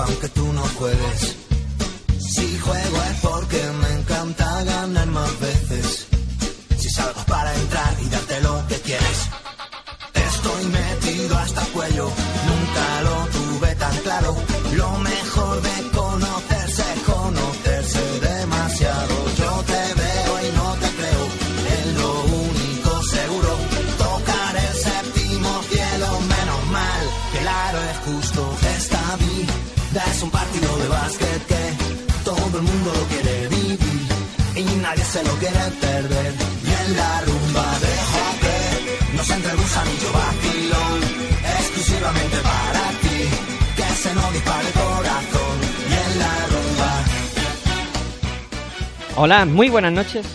aunque tú no juegues. Si juego es porque me encanta ganar más veces. Hola, muy buenas noches.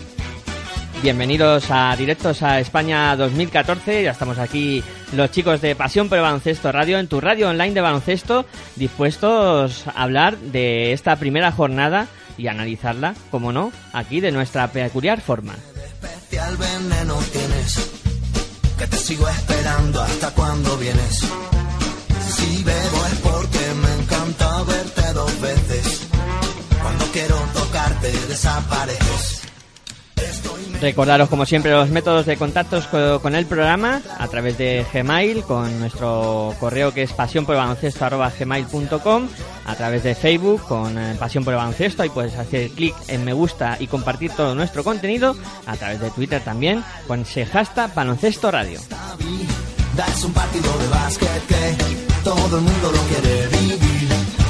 Bienvenidos a Directos a España 2014. Ya estamos aquí los chicos de Pasión por Baloncesto Radio en tu radio online de baloncesto, dispuestos a hablar de esta primera jornada y analizarla, como no, aquí de nuestra peculiar forma. especial veneno tienes, que te sigo esperando hasta cuando vienes. Si bebo es porque me encanta verte dos veces. Quiero tocarte desapareces. Recordaros como siempre los métodos de contactos co- con el programa a través de Gmail con nuestro correo que es pasionporbaloncesto@gmail.com a través de Facebook con eh, Pasión por el Baloncesto ahí puedes hacer clic en me gusta y compartir todo nuestro contenido a través de Twitter también con ese hashtag baloncesto radio. Das un partido de básquet que todo el mundo lo quiere vivir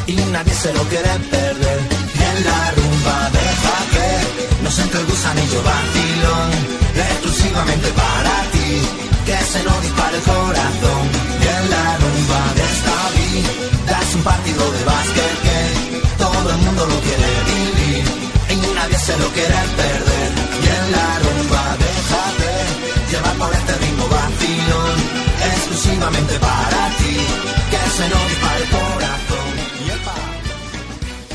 y nadie se lo quiere perder. En la rumba deja que nos entre el gusanillo vacilón, exclusivamente para ti, que se nos dispare el corazón. Y en la rumba de esta vida es un partido de básquet que todo el mundo lo quiere vivir y nadie se lo quiere perder. Y en la rumba déjate llevar por este ritmo vacilón, exclusivamente para ti, que se nos dispare el corazón.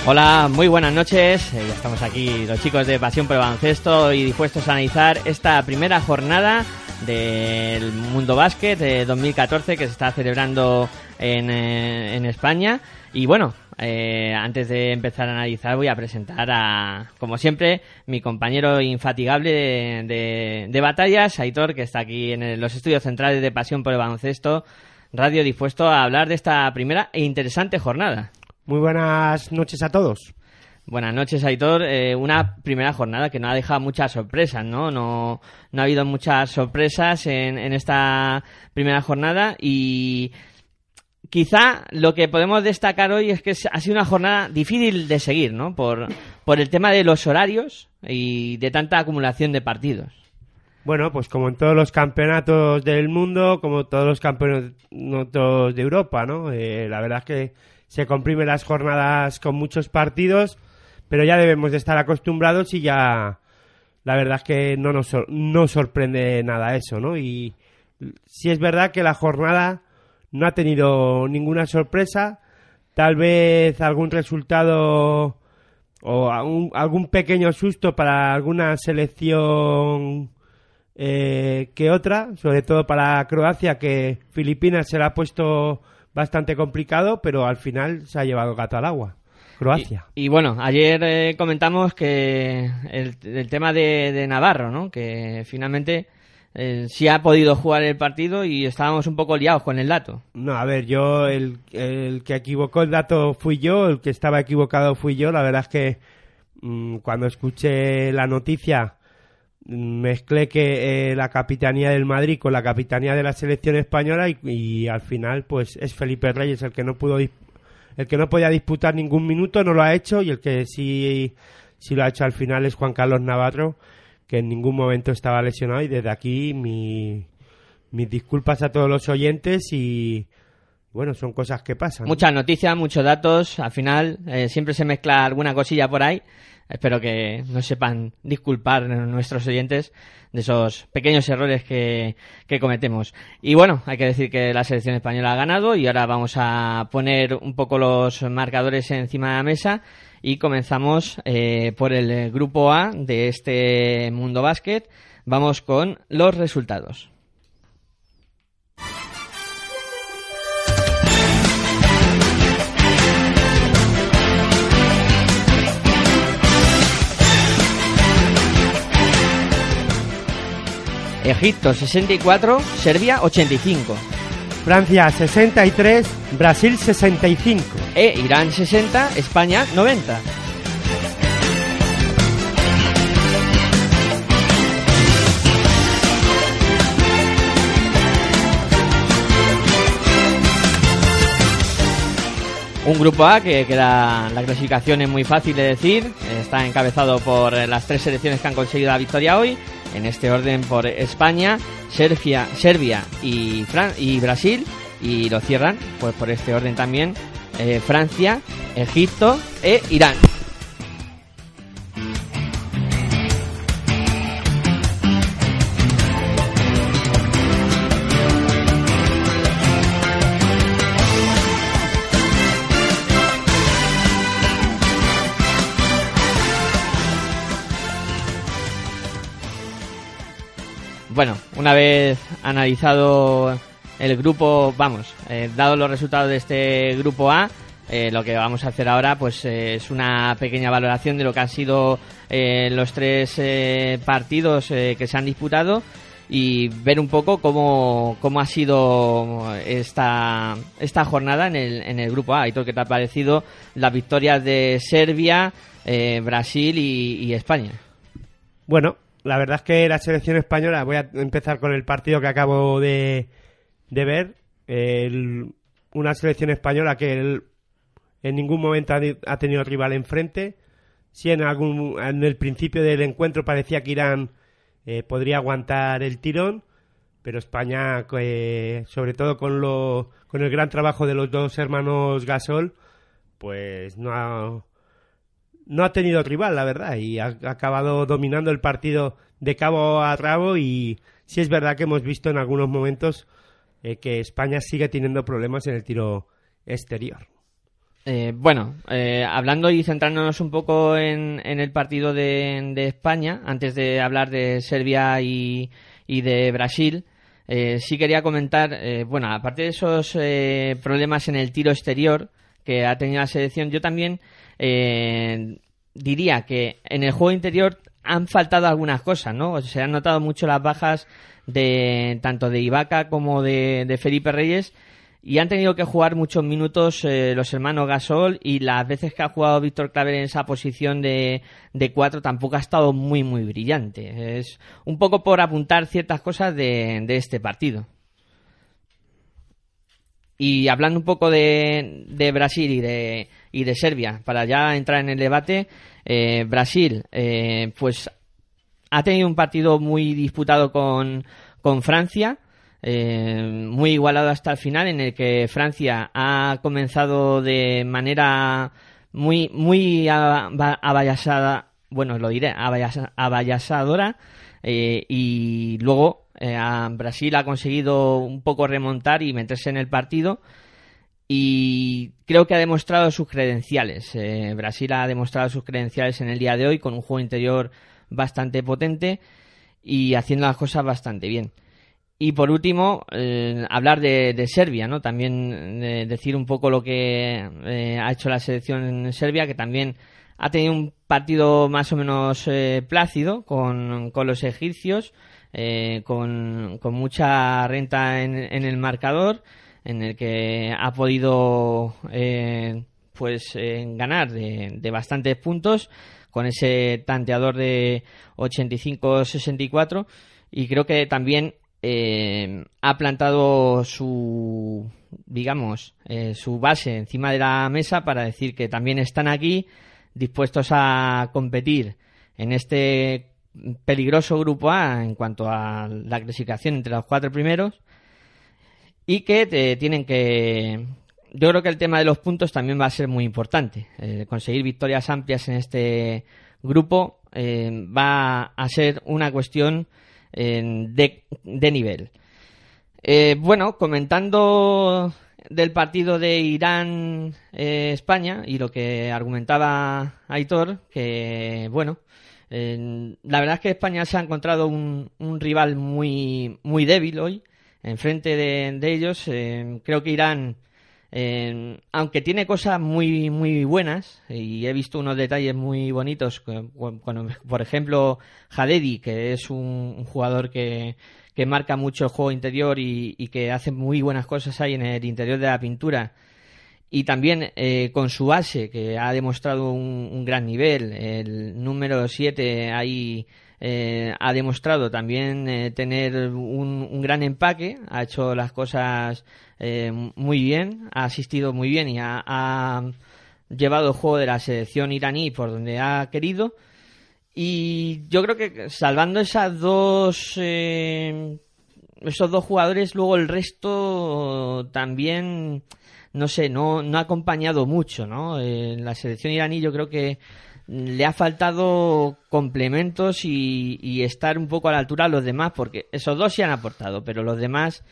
Hola, muy buenas noches. Eh, ya estamos aquí los chicos de Pasión por el Baloncesto y dispuestos a analizar esta primera jornada del Mundo Básquet de 2014 que se está celebrando en, eh, en España. Y bueno, eh, antes de empezar a analizar voy a presentar a, como siempre, mi compañero infatigable de, de- de batallas, Aitor, que está aquí en los estudios centrales de Pasión por el Baloncesto Radio, dispuesto a hablar de esta primera e interesante jornada. Muy buenas noches a todos. Buenas noches, Aitor. Eh, una primera jornada que no ha dejado muchas sorpresas, ¿no? No, no ha habido muchas sorpresas en, en esta primera jornada y quizá lo que podemos destacar hoy es que ha sido una jornada difícil de seguir, ¿no? Por, por el tema de los horarios y de tanta acumulación de partidos. Bueno, pues como en todos los campeonatos del mundo, como todos los campeonatos de Europa, ¿no? Eh, la verdad es que se comprimen las jornadas con muchos partidos, pero ya debemos de estar acostumbrados y ya la verdad es que no nos sor- no sorprende nada eso, ¿no? Y sí es verdad que la jornada no ha tenido ninguna sorpresa, tal vez algún resultado o algún, algún pequeño susto para alguna selección eh, que otra, sobre todo para Croacia, que Filipinas se la ha puesto bastante complicado, pero al final se ha llevado gato al agua. Croacia. Y, y bueno, ayer eh, comentamos que el, el tema de, de Navarro, ¿no? Que finalmente eh, sí ha podido jugar el partido y estábamos un poco liados con el dato. No, a ver, yo, el, el que equivocó el dato fui yo, el que estaba equivocado fui yo. La verdad es que mm, cuando escuché la noticia mezclé que eh, la capitanía del Madrid con la capitanía de la selección española y, al final pues es Felipe Reyes el que no pudo el que no podía disputar ningún minuto no lo ha hecho y el que sí sí lo ha hecho al final es Juan Carlos Navarro que en ningún momento estaba lesionado y desde aquí mi mis disculpas a todos los oyentes y bueno, son cosas que pasan. Muchas noticias, muchos datos. Al final eh, siempre se mezcla alguna cosilla por ahí. Espero que nos sepan disculpar nuestros oyentes de esos pequeños errores que, que cometemos. Y bueno, hay que decir que la selección española ha ganado y ahora vamos a poner un poco los marcadores encima de la mesa y comenzamos eh, por el grupo A de este Mundo Básquet. Vamos con los resultados. Egipto 64, Serbia 85. Francia 63, Brasil 65. E Irán 60, España 90. Un grupo A que, que la, la clasificación es muy fácil de decir, está encabezado por las tres selecciones que han conseguido la victoria hoy, en este orden por España, Serbia, Serbia y, Fran y Brasil, y lo cierran pues por este orden también eh, Francia, Egipto e Irán. Bueno, una vez analizado el grupo, vamos, eh, dado los resultados de este grupo A, eh, lo que vamos a hacer ahora pues eh, es una pequeña valoración de lo que han sido eh, los tres partidos que se han disputado y ver un poco cómo, cómo ha sido esta, esta jornada en el, en el grupo A. Aitor, ¿qué te ha parecido las victorias de Serbia, Brasil y, y España? Bueno, la verdad es que la selección española, voy a empezar con el partido que acabo de, de ver. Una selección española que en ningún momento ha, ha tenido rival enfrente. Sí, en, algún, en el principio del encuentro parecía que Irán eh, podría aguantar el tirón, pero España, eh, sobre todo con, lo, con el gran trabajo de los dos hermanos Gasol, pues no ha, no ha tenido rival, la verdad, y ha, acabado dominando el partido de cabo a rabo y sí es verdad que hemos visto en algunos momentos eh, que España sigue teniendo problemas en el tiro exterior. Eh, bueno, eh, hablando y centrándonos un poco en, en el partido de, España, antes de hablar de Serbia y, y de Brasil, eh, sí quería comentar, bueno, aparte de esos problemas en el tiro exterior que ha tenido la selección, yo también eh, diría que en el juego interior han faltado algunas cosas, ¿no? Se han notado mucho las bajas de tanto de Ibaka como de, Felipe Reyes y han tenido que jugar muchos minutos eh, los hermanos Gasol y las veces que ha jugado Víctor Claver en esa posición de, de cuatro tampoco ha estado muy muy brillante. Es un poco por apuntar ciertas cosas de, este partido. Y hablando un poco de Brasil y de, y de Serbia, para ya entrar en el debate, eh, Brasil, eh, pues ha tenido un partido muy disputado con, con Francia, eh, muy igualado hasta el final, en el que Francia ha comenzado de manera muy, muy aba- abayasada, bueno, lo diré, abayasa- abayasadora, eh, y luego eh, Brasil ha conseguido un poco remontar y meterse en el partido y creo que ha demostrado sus credenciales. Eh, Brasil ha demostrado sus credenciales en el día de hoy con un juego interior bastante potente y haciendo las cosas bastante bien. Y por último, eh, hablar de, Serbia, ¿no? También eh, decir un poco lo que eh, ha hecho la selección en Serbia, que también ha tenido un partido más o menos plácido con, con los egipcios, con, con mucha renta en, en el marcador, en el que ha podido eh, pues eh, ganar de, bastantes puntos con ese tanteador de 85-64 y creo que también eh, ha plantado su digamos eh, su base encima de la mesa para decir que también están aquí dispuestos a competir en este peligroso grupo A en cuanto a la clasificación entre los cuatro primeros y que te tienen que yo creo que el tema de los puntos también va a ser muy importante. Eh, conseguir victorias amplias en este grupo eh, va a ser una cuestión eh, de, de nivel. Eh, bueno comentando del partido de Irán eh, España y lo que argumentaba Aitor que bueno la verdad es que España se ha encontrado un, un rival muy muy débil hoy enfrente de, de ellos. Eh, creo que Irán eh, aunque tiene cosas muy muy buenas y he visto unos detalles muy bonitos, por ejemplo, Hadedi, que es un, jugador que, que, marca mucho el juego interior y, y, que hace muy buenas cosas ahí en el interior de la pintura. Y también eh, con su base, que ha demostrado un, un gran nivel, el número 7 ahí eh, ha demostrado también eh, tener un, gran empaque, ha hecho las cosas eh, muy bien, ha asistido muy bien y ha, llevado el juego de la selección iraní por donde ha querido. Y yo creo que salvando esas dos, esos dos jugadores, luego el resto también, no sé, no, no ha acompañado mucho, ¿no? la selección iraní yo creo que le ha faltado complementos y, estar un poco a la altura de los demás, porque esos dos se han aportado, pero los demás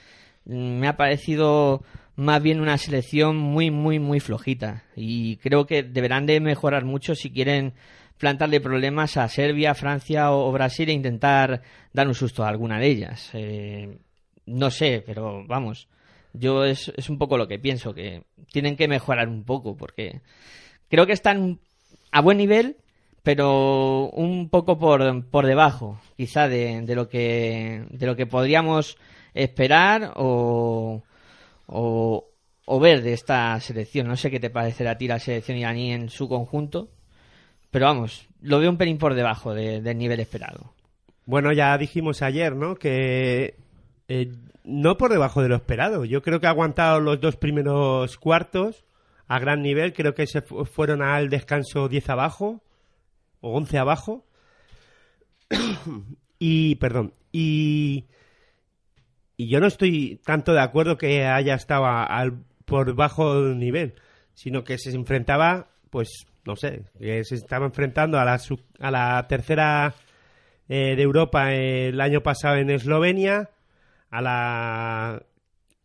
mm, me ha parecido más bien una selección muy, muy, muy flojita. Y creo que deberán de mejorar mucho si quieren plantarle problemas a Serbia, Francia o, Brasil e intentar dar un susto a alguna de ellas. Eh, no sé, pero vamos, yo es, es un poco lo que pienso, que tienen que mejorar un poco, porque creo que están a buen nivel, pero un poco por, por debajo, quizá, de, de, lo que, de lo que podríamos esperar o, o, ver de esta selección. No sé qué te parecerá a ti la selección iraní en su conjunto, pero vamos, lo veo un pelín por debajo del nivel esperado. Bueno, ya dijimos ayer, ¿no? Que eh, no por debajo de lo esperado. Yo creo que ha aguantado los dos primeros cuartos a gran nivel. Creo que se fueron al descanso 10 abajo o 11 abajo. y, perdón, y, y yo no estoy tanto de acuerdo que haya estado por bajo nivel, sino que se enfrentaba, pues, no sé, que se estaba enfrentando a la, a la tercera eh, de Europa el año pasado en Eslovenia, a la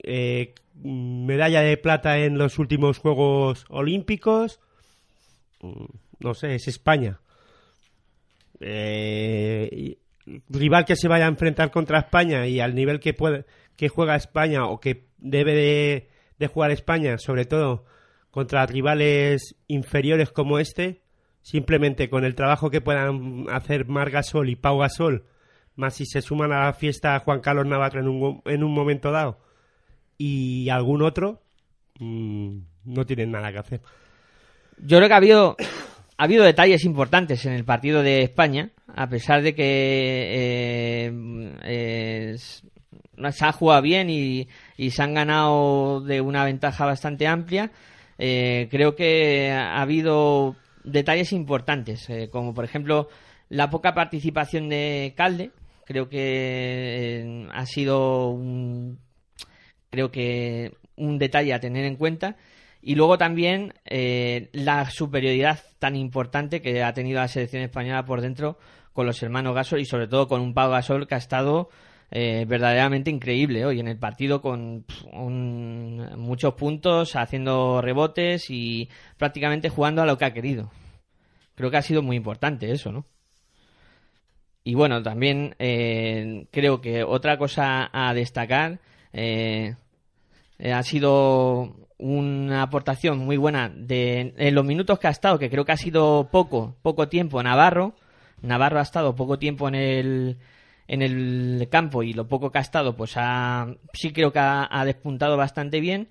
eh, medalla de plata en los últimos Juegos Olímpicos. Mm, no sé, es España. Eh, rival que se vaya a enfrentar contra España y al nivel que puede que juega España o que debe de, jugar España, sobre todo contra rivales inferiores como este, simplemente con el trabajo que puedan hacer Mar Gasol y Pau Gasol, más si se suman a la fiesta Juan Carlos Navarro en un, en un momento dado, y algún otro mm, no tienen nada que hacer. Yo creo que ha habido, ha habido detalles importantes en el partido de España, a pesar de que eh, se ha jugado bien y, se han ganado de una ventaja bastante amplia. Eh, creo que ha habido detalles importantes, eh, como por ejemplo la poca participación de Calde. Creo que ha sido un creo que un detalle a tener en cuenta. Y luego también eh, la superioridad tan importante que ha tenido la selección española por dentro con los hermanos Gasol y sobre todo con un Pau Gasol que ha estado eh, verdaderamente increíble hoy en el partido con muchos puntos, haciendo rebotes y prácticamente jugando a lo que ha querido. Creo que ha sido muy importante eso, ¿no? Y bueno, también eh, creo que otra cosa a destacar ha sido una aportación muy buena de en los minutos que ha estado, que creo que ha sido poco, poco tiempo Navarro. Navarro ha estado poco tiempo en el, en el campo y lo poco que ha estado, pues ha, sí creo que ha, despuntado bastante bien.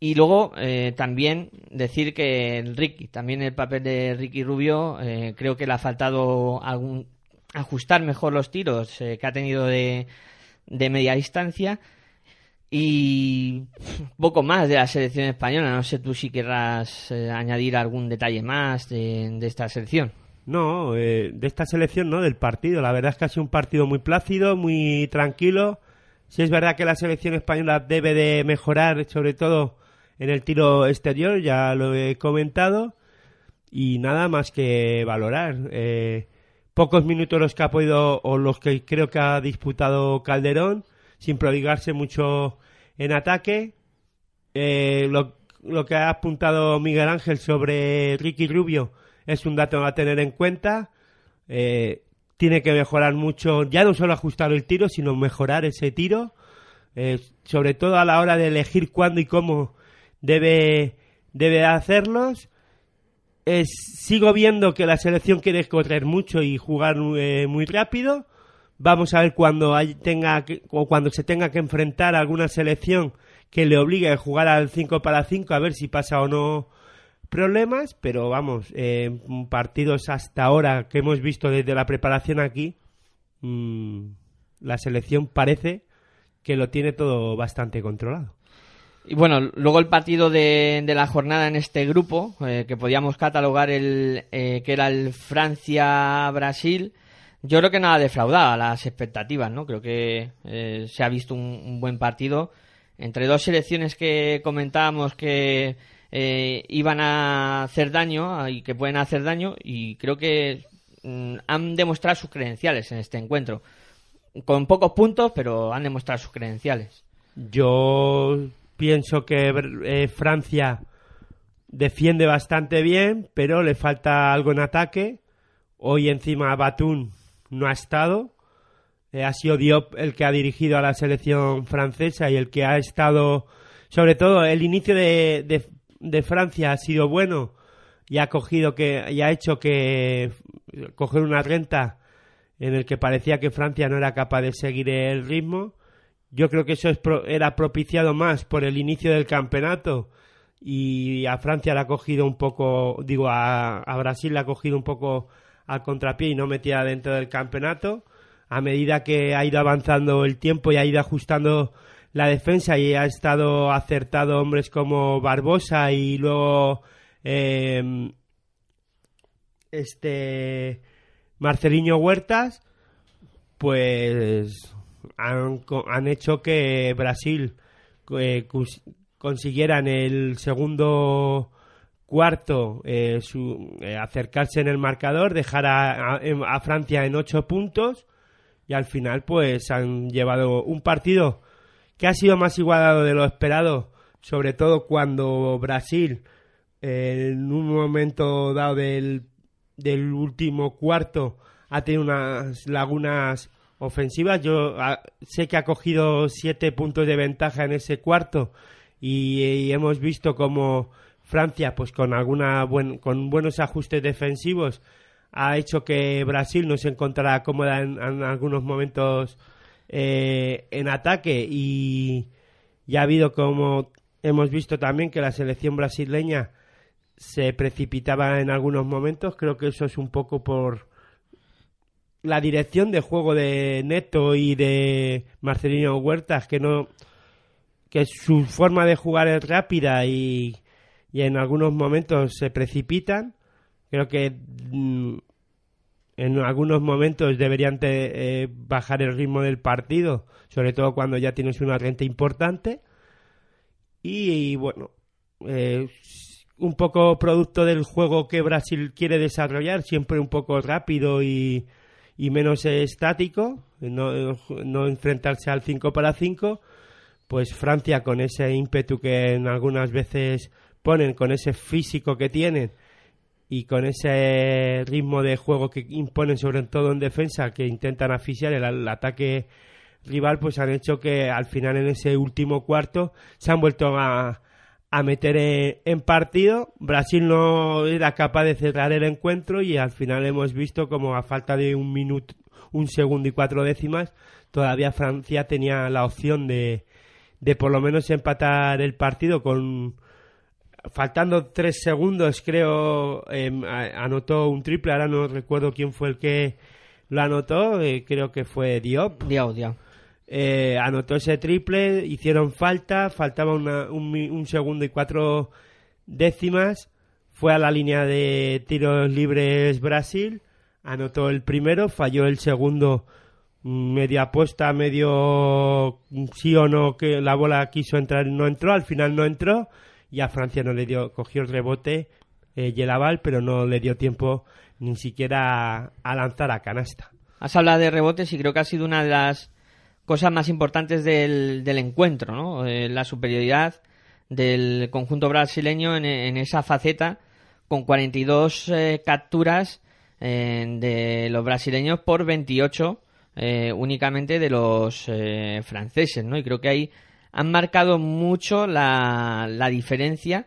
Y luego eh, también decir que el Ricky, también el papel de Ricky Rubio, eh, creo que le ha faltado algún, ajustar mejor los tiros que ha tenido de, de media distancia y poco más de la selección española. No sé tú si querrás eh, añadir algún detalle más de, esta selección. No, eh, de esta selección no, del partido. La verdad es que ha sido un partido muy plácido, muy tranquilo. Si es verdad que la selección española debe de mejorar, sobre todo en el tiro exterior, ya lo he comentado. Y nada más que valorar. Eh, pocos minutos los que ha podido, o los que creo que ha disputado Calderón sin prodigarse mucho en ataque. Eh, lo, que ha apuntado Miguel Ángel sobre Ricky Rubio es un dato a tener en cuenta. Eh, tiene que mejorar mucho, ya no solo ajustar el tiro, sino mejorar ese tiro, eh, sobre todo a la hora de elegir cuándo y cómo debe, debe hacerlos. Sigo viendo que la selección quiere correr mucho y jugar muy rápido. Vamos a ver cuando hay- tenga que- o cuando se tenga que enfrentar alguna selección que le obligue a jugar al 5 para 5 a ver si pasa o no problemas, pero vamos, eh, partidos hasta ahora que hemos visto desde la preparación aquí, mm, la selección parece que lo tiene todo bastante controlado. Y bueno, luego el partido de, de la jornada en este grupo, eh, que podíamos catalogar el eh, que era el Francia-Brasil, yo creo que nada defraudaba las expectativas, ¿no? Creo que eh, se ha visto un, buen partido entre dos selecciones que comentábamos que eh, iban a hacer daño y que pueden hacer daño y creo que mm, han demostrado sus credenciales en este encuentro. Con pocos puntos, pero han demostrado sus credenciales. Yo pienso que eh, Francia defiende bastante bien, pero le falta algo en ataque. Hoy encima Batún no ha estado. Eh, ha sido Diop el que ha dirigido a la selección francesa y el que ha estado, sobre todo, el inicio de, de- de Francia ha sido bueno y ha cogido que y ha hecho que coger una renta en el que parecía que Francia no era capaz de seguir el ritmo. Yo creo que eso es pro- era propiciado más por el inicio del campeonato y a Francia le ha cogido un poco, digo, a, a Brasil le ha cogido un poco al contrapié y no metía dentro del campeonato. A medida que ha ido avanzando el tiempo y ha ido ajustando la defensa y ha estado acertado hombres como Barbosa y luego eh, este Marceliño Huertas, pues han, han hecho que Brasil eh, cus- consiguiera en el segundo cuarto eh, su- eh, acercarse en el marcador, dejar a, a- em- a Francia en ocho puntos y al final pues han llevado un partido que ha sido más igualado de lo esperado, sobre todo cuando Brasil eh, en un momento dado del, del último cuarto ha tenido unas lagunas ofensivas. Yo ah, sé que ha cogido siete puntos de ventaja en ese cuarto y, y hemos visto como Francia, pues con alguna buen, con buenos ajustes defensivos, ha hecho que Brasil no se encontrara cómoda en, algunos momentos eh, en ataque y, y ha habido como hemos visto también que la selección brasileña se precipitaba en algunos momentos. Creo que eso es un poco por la dirección de juego de Neto y de Marcelino Huertas, que no que su forma de jugar es rápida y, y en algunos momentos se precipitan. Creo que mm, en algunos momentos deberían te- eh, bajar el ritmo del partido, sobre todo cuando ya tienes una renta importante. Y, bueno, eh, un poco producto del juego que Brasil quiere desarrollar, siempre un poco rápido y, y menos estático, no, no enfrentarse al 5 para 5, pues Francia con ese ímpetu que en algunas veces ponen, con ese físico que tienen y con ese ritmo de juego que imponen sobre todo en defensa, que intentan asfixiar el, el ataque rival, pues han hecho que al final en ese último cuarto se han vuelto a, a meter en, en partido. Brasil no era capaz de cerrar el encuentro y al final hemos visto como a falta de un minuto, un segundo y cuatro décimas, todavía Francia tenía la opción de, de por lo menos empatar el partido con faltando tres segundos creo eh, anotó un triple ahora no recuerdo quién fue el que lo anotó eh, creo que fue Diop Diao, Diao. eh, anotó ese triple, hicieron falta, faltaba una- un, un segundo y cuatro décimas, fue a la línea de tiros libres Brasil, anotó el primero, falló el segundo, mm, media apuesta, medio mm, sí o no que la bola quiso entrar, no entró, al final no entró y a Francia no le dio, cogió el rebote eh, Yelaval, pero no le dio tiempo ni siquiera a, lanzar a canasta. Has hablado de rebotes y creo que ha sido una de las cosas más importantes del, del encuentro, ¿no? Eh, la superioridad del conjunto brasileño en, en esa faceta con 42 eh, capturas eh, de los brasileños por 28 eh, únicamente de los franceses, ¿no? Y creo que ahí han marcado mucho la, la diferencia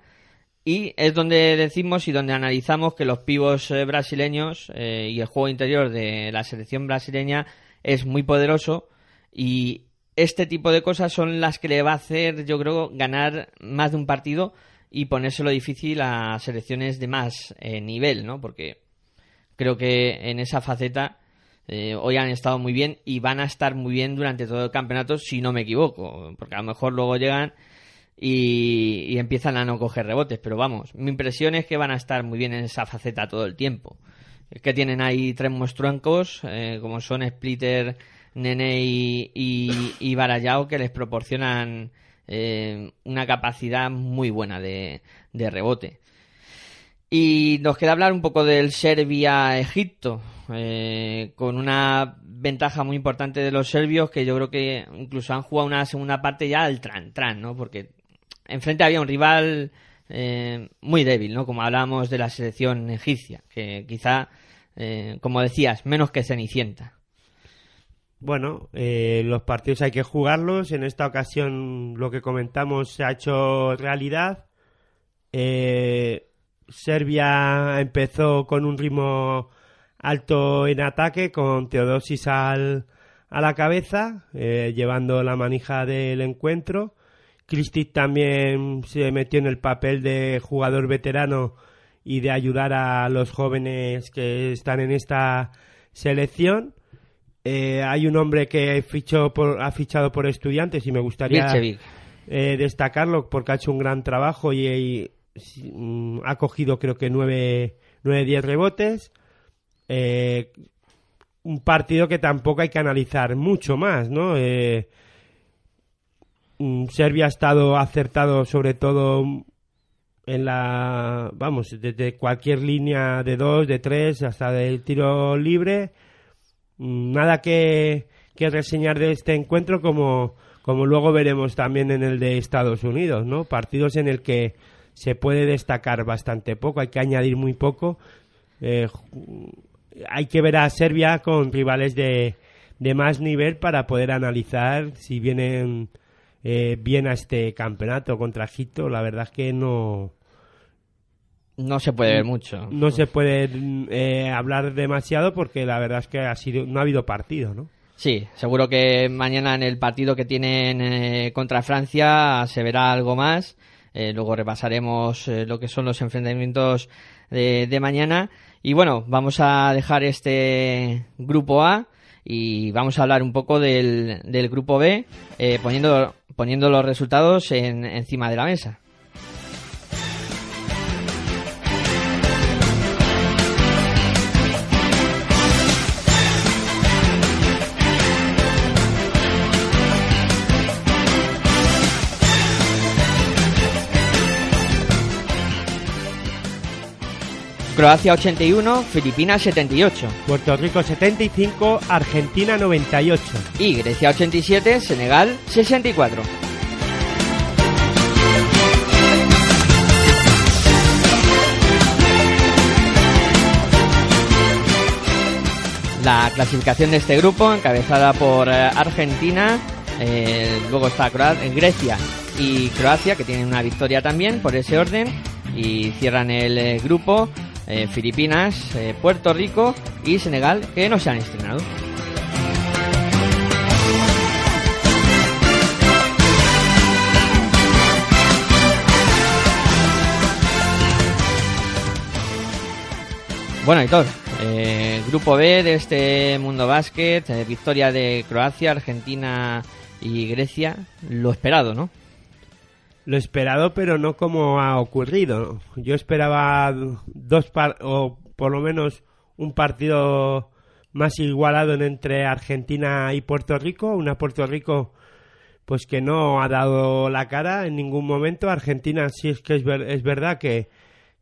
y es donde decimos y donde analizamos que los pivos eh, brasileños eh, y el juego interior de la selección brasileña es muy poderoso y este tipo de cosas son las que le va a hacer, yo creo, ganar más de un partido y ponérselo difícil a selecciones de más eh, nivel, ¿no? Porque creo que en esa faceta hoy han estado muy bien y van a estar muy bien durante todo el campeonato, si no me equivoco, porque a lo mejor luego llegan y, empiezan a no coger rebotes. Pero vamos, mi impresión es que van a estar muy bien en esa faceta todo el tiempo. Es que tienen ahí tres monstruancos, eh, como son Splitter, Nene y, y, Barayao, que les proporcionan eh, una capacidad muy buena de, rebote. Y nos queda hablar un poco del Serbia-Egipto, eh, con una ventaja muy importante de los serbios que yo creo que incluso han jugado una segunda parte ya al tran-tran, ¿no? Porque enfrente había un rival eh, muy débil, ¿no? Como hablábamos de la selección egipcia, que quizá, eh, como decías, menos que Cenicienta. Bueno, eh, los partidos hay que jugarlos. En esta ocasión lo que comentamos se ha hecho realidad. Serbia empezó con un ritmo alto en ataque, con Teodosis al, a la cabeza, llevando la manija del encuentro. Christie también se metió en el papel de jugador veterano y de ayudar a los jóvenes que están en esta selección. Eh, hay un hombre que fichó por, ha fichado por estudiantes y me gustaría eh, destacarlo porque ha hecho un gran trabajo y, mm, ha cogido creo que 9 10 rebotes. Eh, un partido que tampoco hay que analizar mucho más, ¿no? Mm, Serbia ha estado acertado sobre todo en la, vamos, desde cualquier línea de dos, de tres, hasta del tiro libre. Mm, nada que, que reseñar de este encuentro como, como luego veremos también en el de Estados Unidos, ¿no? Partidos en el que se puede destacar bastante poco, hay que añadir muy poco. Eh, hay que ver a Serbia con rivales de, de más nivel para poder analizar si vienen eh, bien a este campeonato contra Egipto, la verdad es que no... No se puede ver mucho. No se puede eh, hablar demasiado porque la verdad es que ha sido, no ha habido partido, ¿no? Sí, seguro que mañana en el partido que tienen eh, contra Francia se verá algo más. Luego repasaremos lo que son los enfrentamientos de, de, mañana. Y bueno, vamos a dejar este grupo A y vamos a hablar un poco del, del grupo B, poniendo poniendo los resultados en, encima de la mesa. Croacia 81, Filipinas 78. Puerto Rico 75, Argentina 98. Y Grecia 87, Senegal 64. La clasificación de este grupo, encabezada por eh, Argentina, eh, luego está Grecia y Croacia, que tienen una victoria también por ese orden, y cierran el eh, grupo eh, Filipinas, eh, Puerto Rico y Senegal, que no se han estrenado. Bueno, Hitor, eh, grupo B de este mundo básquet, victoria de Croacia, Argentina y Grecia, lo esperado, ¿no? Lo esperado, pero no como ha ocurrido. Yo esperaba dos par o por lo menos un partido más igualado entre Argentina y Puerto Rico, una Puerto Rico pues que no ha dado la cara en ningún momento. Argentina sí es que es, es verdad que,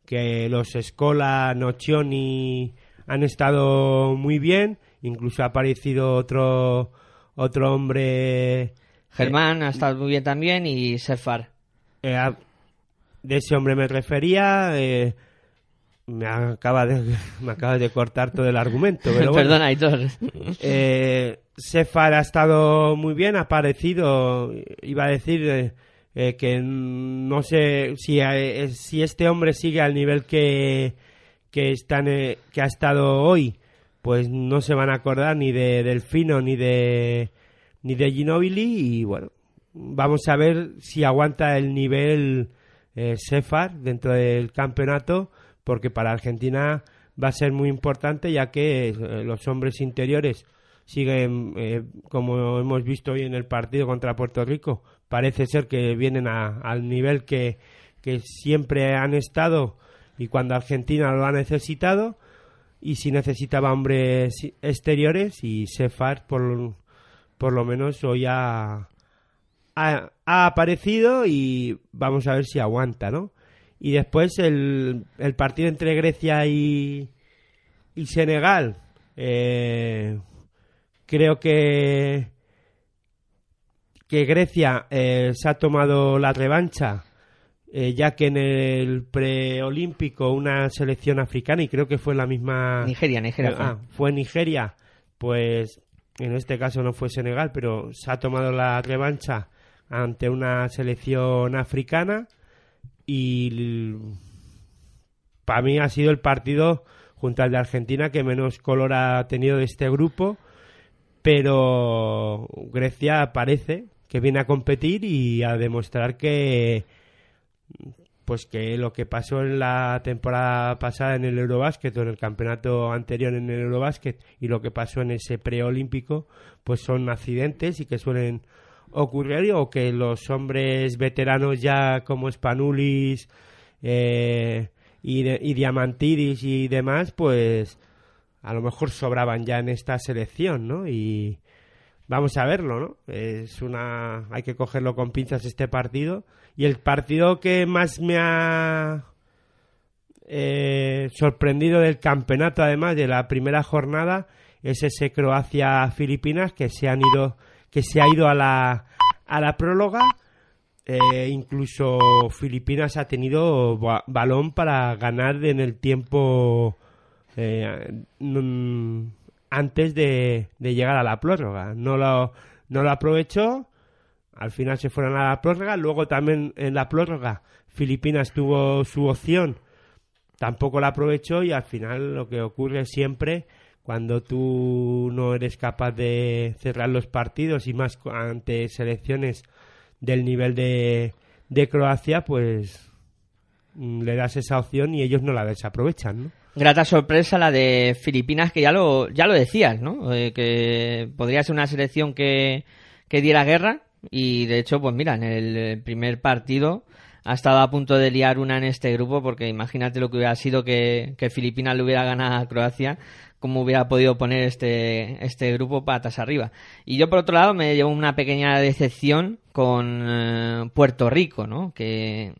que los Escola, Nocioni han estado muy bien, incluso ha aparecido otro otro hombre Germán ha estado muy bien también y Sefar eh, de ese hombre me refería. Eh, me acaba de me acaba de cortar todo el argumento pero bueno. Perdona, Aitor. Eh, Sefar ha estado muy bien, ha parecido, iba a decir eh, eh, que no sé si, si este hombre sigue al nivel que, que, están, eh, que ha estado hoy, pues no se van a acordar ni de Delfino ni de, ni de Ginobili y bueno, vamos a ver si aguanta el nivel eh, dentro del campeonato, porque para Argentina va a ser muy importante ya que eh, los hombres interiores siguen, eh, como hemos visto hoy en el partido contra Puerto Rico, parece ser que vienen al nivel que, que siempre han estado y cuando Argentina lo ha necesitado. Y si necesitaba hombres exteriores y Sefar por, por lo menos hoy ha, ha, ha aparecido y vamos a ver si aguanta, ¿no? Y después el, el partido entre Grecia y, y Senegal, eh, creo que que Grecia eh, se ha tomado la revancha eh, ya que en el preolímpico una selección africana y creo que fue la misma Nigeria, Nigeria. fue. ah, fue Nigeria, pues en este caso no fue Senegal, pero se ha tomado la revancha ante una selección africana y para mí ha sido el partido junto al de Argentina que menos color ha tenido de este grupo, pero Grecia parece que viene a competir y a demostrar que pues que lo que pasó en la temporada pasada en el Eurobásquet o en el campeonato anterior en el Eurobásquet y lo que pasó en ese preolímpico pues son accidentes y que suelen ocurrir o que los hombres veteranos ya como Spanulis eh, y, y Diamantidis y demás pues a lo mejor sobraban ya en esta selección ¿no? y vamos a verlo, ¿no? Es una hay que cogerlo con pinzas este partido y el partido que más me ha eh, sorprendido del campeonato además de la primera jornada es ese Croacia Filipinas que se han ido que se ha ido a la a la próloga. Eh, incluso Filipinas ha tenido ba- balón para ganar en el tiempo eh, antes de, de llegar a la prórroga. No lo, no lo aprovechó, al final se fueron a la prórroga, luego también en la prórroga Filipinas tuvo su opción, tampoco la aprovechó y al final lo que ocurre siempre cuando tú no eres capaz de cerrar los partidos y más ante selecciones del nivel de, de Croacia, pues mm, le das esa opción y ellos no la desaprovechan, ¿no? Grata sorpresa la de Filipinas, que ya lo, ya lo decías, ¿no? Eh, que podría ser una selección que, que diera guerra. Y de hecho, pues mira, en el primer partido ha estado a punto de liar una en este grupo, porque imagínate lo que hubiera sido que, Filipinas le hubiera ganado a Croacia, cómo hubiera podido poner este, este grupo patas arriba. Y yo, por otro lado, me llevo una pequeña decepción con eh, Puerto Rico, ¿no? Que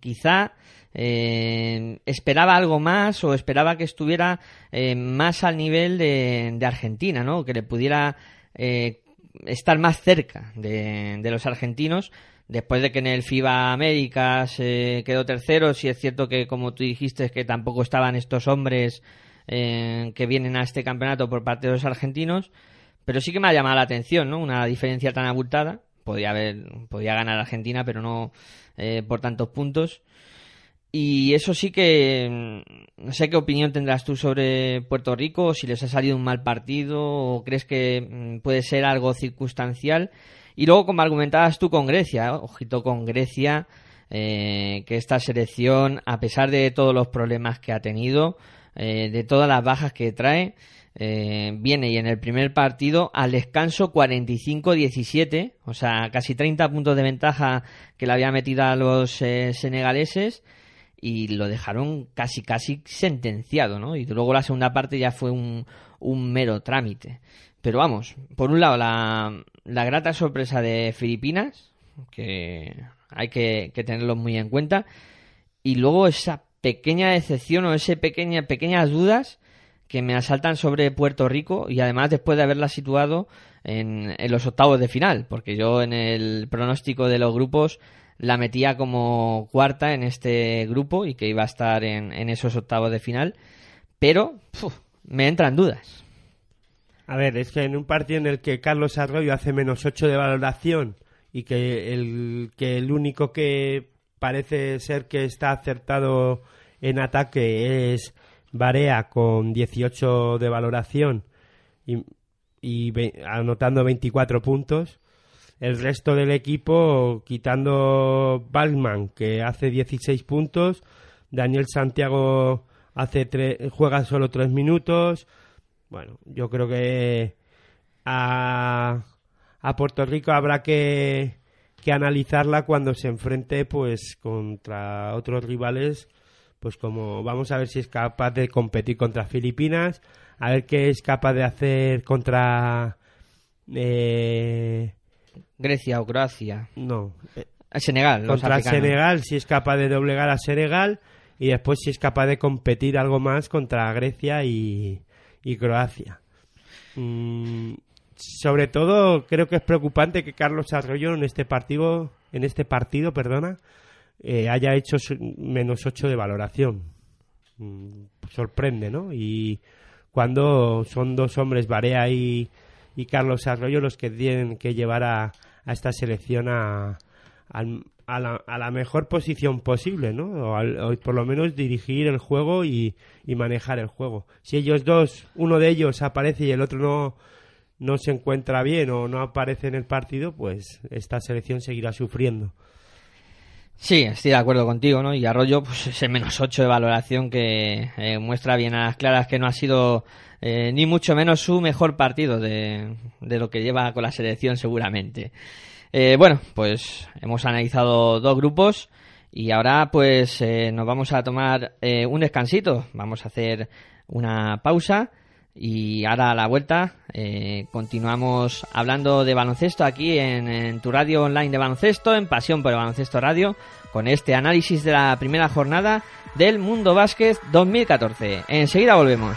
quizá eh, esperaba algo más o esperaba que estuviera eh, más al nivel de, de Argentina, ¿no? Que le pudiera eh, estar más cerca de los argentinos. Después de que en el FIBA América se quedó tercero, sí es cierto que, como tú dijiste, que tampoco estaban estos hombres eh, que vienen a este campeonato por parte de los argentinos, pero sí que me ha llamado la atención, ¿no? Una diferencia tan abultada. Podía haber, podía ganar Argentina, pero no eh, por tantos puntos. Y eso sí que no sé qué opinión tendrás tú sobre Puerto Rico, si les ha salido un mal partido o crees que mm, puede ser algo circunstancial. Y luego, como argumentabas tú con Grecia, ojito con Grecia, eh, que esta selección, a pesar de todos los problemas que ha tenido, eh, de todas las bajas que trae, eh, viene y en el primer partido al descanso 45-17, o sea, casi 30 puntos de ventaja que le había metido a los eh, senegaleses y lo dejaron casi casi sentenciado, ¿no? Y luego la segunda parte ya fue un, un mero trámite. Pero vamos, por un lado la, la grata sorpresa de Filipinas, que hay que, tenerlo muy en cuenta, y luego esa pequeña decepción o ese pequeña, pequeñas dudas que me asaltan sobre Puerto Rico y además después de haberla situado en, en los octavos de final, porque yo en el pronóstico de los grupos la metía como cuarta en este grupo y que iba a estar en, en esos octavos de final. Pero me entran dudas. A ver, es que en un partido en el que Carlos Arroyo hace menos 8 de valoración y que el, que el único que parece ser que está acertado en ataque es Barea con 18 de valoración y, y anotando 24 puntos. El resto del equipo, quitando Balman, que hace 16 puntos, Daniel Santiago hace juega solo 3 minutos. Bueno, yo creo que a, a Puerto Rico habrá que, que analizarla cuando se enfrente pues contra otros rivales pues como vamos a ver si es capaz de competir contra Filipinas a ver qué es capaz de hacer contra eh, Grecia o Croacia. No. Eh, Senegal. Contra Senegal, si es capaz de doblegar a Senegal y después si es capaz de competir algo más contra Grecia y, Croacia. Mm, sobre todo creo que es preocupante que Carlos Arroyo en este partido, en este partido, perdona, eh, haya hecho menos 8 de valoración. Mm, sorprende, ¿no? Y cuando son dos hombres, Barea y, Carlos Arroyo, los que tienen que llevar a, esta selección a, la, mejor posición posible, ¿no? O, por lo menos dirigir el juego y, manejar el juego. Si ellos dos, uno de ellos aparece y el otro no, no se encuentra bien o no aparece en el partido, pues esta selección seguirá sufriendo. Sí, estoy de acuerdo contigo, ¿no? Y Arroyo, pues ese menos 8 de valoración que eh, muestra bien a las claras que no ha sido eh, ni mucho menos su mejor partido de, de, lo que lleva con la selección seguramente. Eh, bueno, pues hemos analizado dos grupos y ahora pues nos vamos a tomar un descansito, vamos a hacer una pausa y ahora a la vuelta eh, continuamos hablando de baloncesto aquí en, tu radio online de baloncesto, en Pasión por el Baloncesto Radio, con este análisis de la primera jornada del Mundo Básquet 2014. Enseguida volvemos.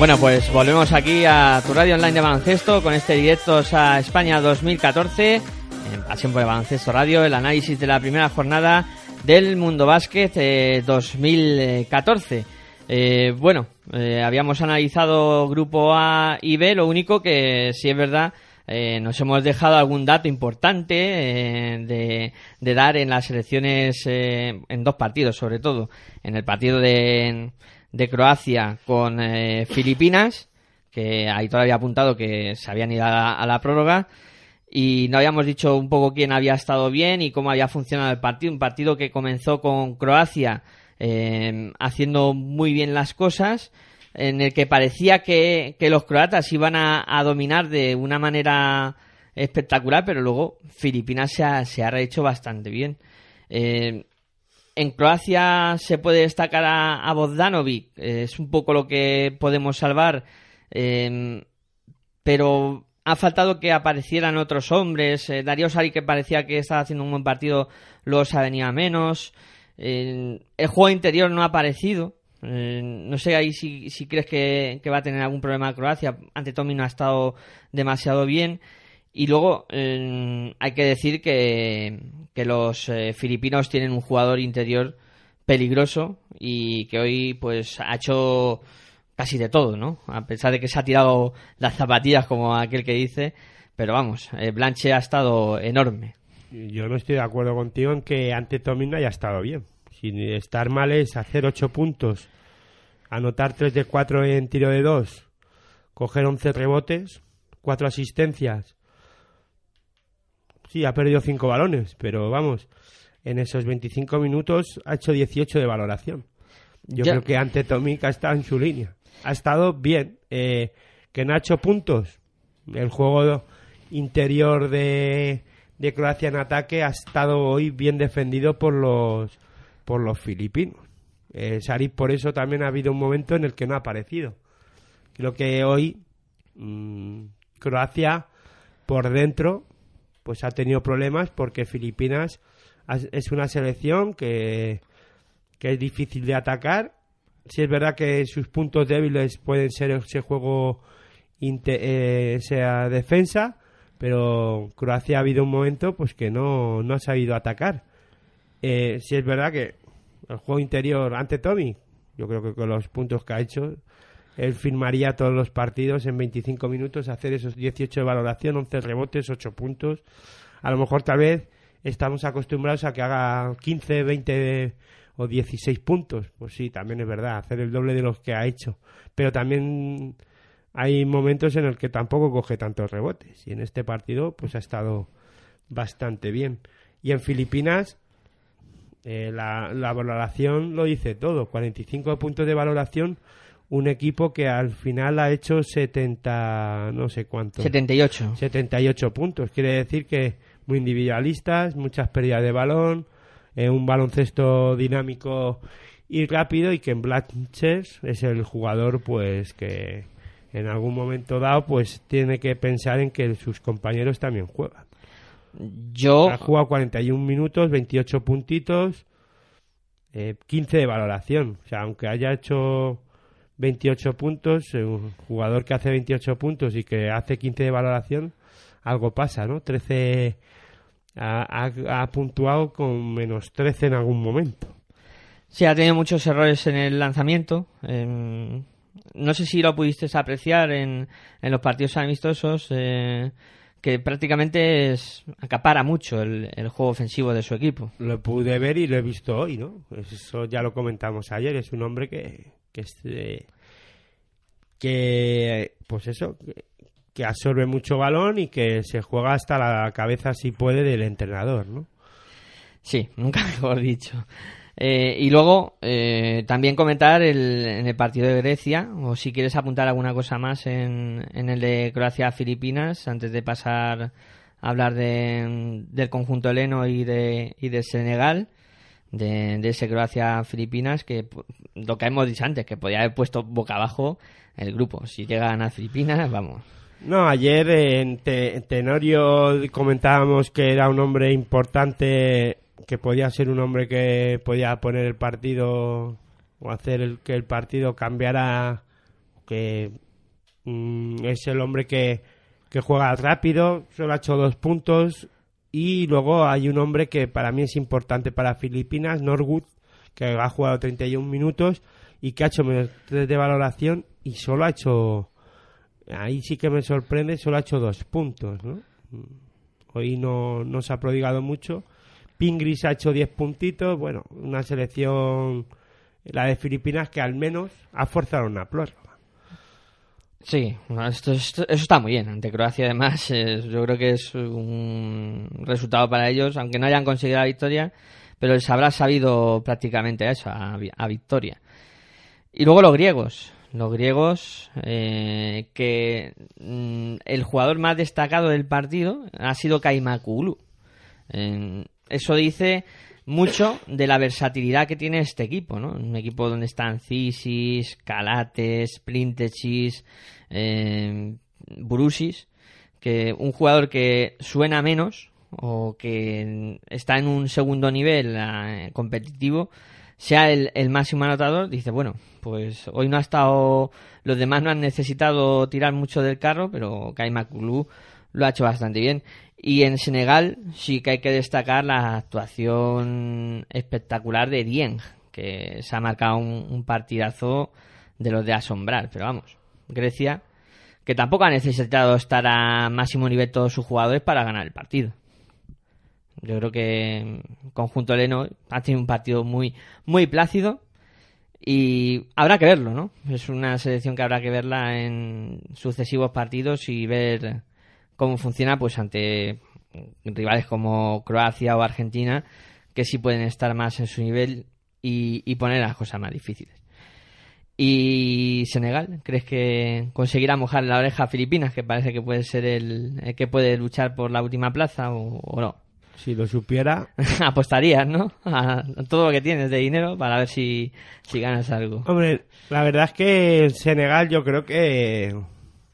Bueno, pues volvemos aquí a tu radio online de baloncesto con este directos a España 2014 en Pasión por el Radio, el análisis de la primera jornada del Mundo Básquet eh, 2014. Eh, bueno, eh, habíamos analizado grupo A y B, lo único que sí es verdad, eh, nos hemos dejado algún dato importante eh, de, dar en las elecciones, eh, en dos partidos sobre todo, en el partido de, de Croacia con eh, Filipinas, que ahí todavía apuntado que se habían ido a la, prórroga, y no habíamos dicho un poco quién había estado bien y cómo había funcionado el partido. Un partido que comenzó con Croacia eh, haciendo muy bien las cosas, en el que parecía que, que los croatas iban a, dominar de una manera espectacular, pero luego Filipinas se ha, se ha rehecho bastante bien. Eh, en Croacia se puede destacar a, a eh, es un poco lo que podemos salvar, eh, pero ha faltado que aparecieran otros hombres. Eh, Darío Sari, que parecía que estaba haciendo un buen partido, luego se ha venido a menos. El juego interior no ha aparecido. Eh, no sé ahí si, si crees que, que va a tener algún problema Croacia. Ante Tommy no ha estado demasiado bien. Y luego hay que decir que, que los eh, filipinos tienen un jugador interior peligroso y que hoy pues ha hecho casi de todo, ¿no? A pesar de que se ha tirado las zapatillas como aquel que dice, pero vamos, eh, Blanche ha estado enorme. Yo no estoy de acuerdo contigo en que ante Tommy no haya estado bien. Sin estar mal es hacer 8 puntos, anotar 3 de 4 en tiro de 2, coger 11 rebotes, 4 asistencias. Sí, ha perdido 5 balones, pero vamos, en esos 25 minutos ha hecho 18 de valoración. Yo Ya. creo que ante Tomic ha estado en su línea. Ha estado bien. Eh, que no ha hecho puntos. El juego interior de, de Croacia en ataque ha estado hoy bien defendido por los por los filipinos. Eh, por eso también ha habido un momento en el que no ha aparecido. Creo que hoy mm, Croacia por dentro pues ha tenido problemas porque Filipinas es una selección que, que es difícil de atacar. Si es verdad que sus puntos débiles pueden ser ese juego, eh, defensa, pero Croacia ha habido un momento pues que no, no ha sabido atacar. Eh, si es verdad que el juego interior ante Tommy, yo creo que con los puntos que ha hecho, él firmaría todos los partidos en 25 minutos, hacer esos 18 de valoración, 11 rebotes, 8 puntos. A lo mejor tal vez estamos acostumbrados a que haga 15, 20 o 16 puntos. Pues sí, también es verdad, hacer el doble de los que ha hecho. Pero también hay momentos en el que tampoco coge tantos rebotes. Y en este partido pues ha estado bastante bien. Y en Filipinas eh, la, la valoración lo dice todo. 45 puntos de valoración. Un equipo que al final ha hecho 70, no sé cuánto. 78. 78 puntos. Quiere decir que muy individualistas, muchas pérdidas de balón, eh, un baloncesto dinámico y rápido y que en Blanchers es el jugador pues que en algún momento dado pues tiene que pensar en que sus compañeros también juegan. Yo, Ha jugado 41 minutos, 28 puntitos, eh, 15 de valoración. O sea, aunque haya hecho 28 puntos, eh, un jugador que hace 28 puntos y que hace 15 de valoración, algo pasa, ¿no? 13 ha, ha- ha puntuado con menos 13 en algún momento. sí, ha tenido muchos errores en el lanzamiento. em, no sé si lo pudiste apreciar en, en los partidos amistosos, eh, que prácticamente es, acapara mucho el, el juego ofensivo de su equipo. Lo pude ver y lo he visto hoy, ¿no? Eso ya lo comentamos ayer. Es un hombre que, que, es, eh, que pues eso, que, que absorbe mucho balón y que se juega hasta la cabeza si puede del entrenador, ¿no? Sí, nunca mejor dicho. Eh, y luego eh, también comentar el, en el partido de Grecia, o si quieres apuntar alguna cosa más en, en el de Croacia-Filipinas, antes de pasar a hablar de, del conjunto heleno y de, y de Senegal, de, ese Croacia-Filipinas, que lo que hemos dicho antes, que podía haber puesto boca abajo el grupo. Si llegan a Filipinas, vamos. No, ayer en, Te- en Tenorio comentábamos que era un hombre importante, que podía ser un hombre que podía poner el partido o hacer que el partido cambiara, que mm, es el hombre que, que juega rápido, solo ha hecho dos puntos. Y luego hay un hombre que para mí es importante para Filipinas, Norwood, que ha jugado 31 minutos y que ha hecho menos 3 de valoración y solo ha hecho. Ahí sí que me sorprende, solo ha hecho dos puntos, ¿no? Mm, Hoy no, no se ha prodigado mucho. Pingris ha hecho 10 puntitos. Bueno, una selección, la de Filipinas, que al menos ha forzado una prórroga. Sí, esto, eso está muy bien. Ante Croacia, además, yo creo que es un resultado para ellos, aunque no hayan conseguido la victoria, pero les habrá sabido prácticamente a eso, a, vi- a victoria. Y luego los griegos. Los griegos, eh, que mm, el jugador más destacado del partido ha sido Kaimakulu. Eso dice mucho de la versatilidad que tiene este equipo, ¿no? Un equipo donde están Cisis, Calates, Plintechis, eh, Brusis, que un jugador que suena menos o que está en un segundo nivel eh, competitivo sea el, máximo anotador, dice, bueno, pues hoy no ha estado, los demás no han necesitado tirar mucho del carro, pero Kaimakulu lo ha hecho bastante bien. Y en Senegal sí que hay que destacar la actuación espectacular de Dieng, que se ha marcado un, un partidazo de los de asombrar, pero vamos, Grecia, que tampoco ha necesitado estar a máximo nivel todos sus jugadores para ganar el partido. Yo creo que el conjunto Leno ha tenido un partido muy, muy plácido y habrá que verlo, ¿no? Es una selección que habrá que verla en sucesivos partidos y ver cómo funciona pues ante rivales como Croacia o Argentina que sí pueden estar más en su nivel y, y poner las cosas más difíciles. ¿Y Senegal? ¿Crees que conseguirá mojar la oreja a Filipinas, que parece que puede ser el, el que puede luchar por la última plaza o, o no? Si lo supiera, Apostarías, ¿no? A todo lo que tienes de dinero para ver si, si ganas algo. Hombre, la verdad es que en Senegal yo creo que,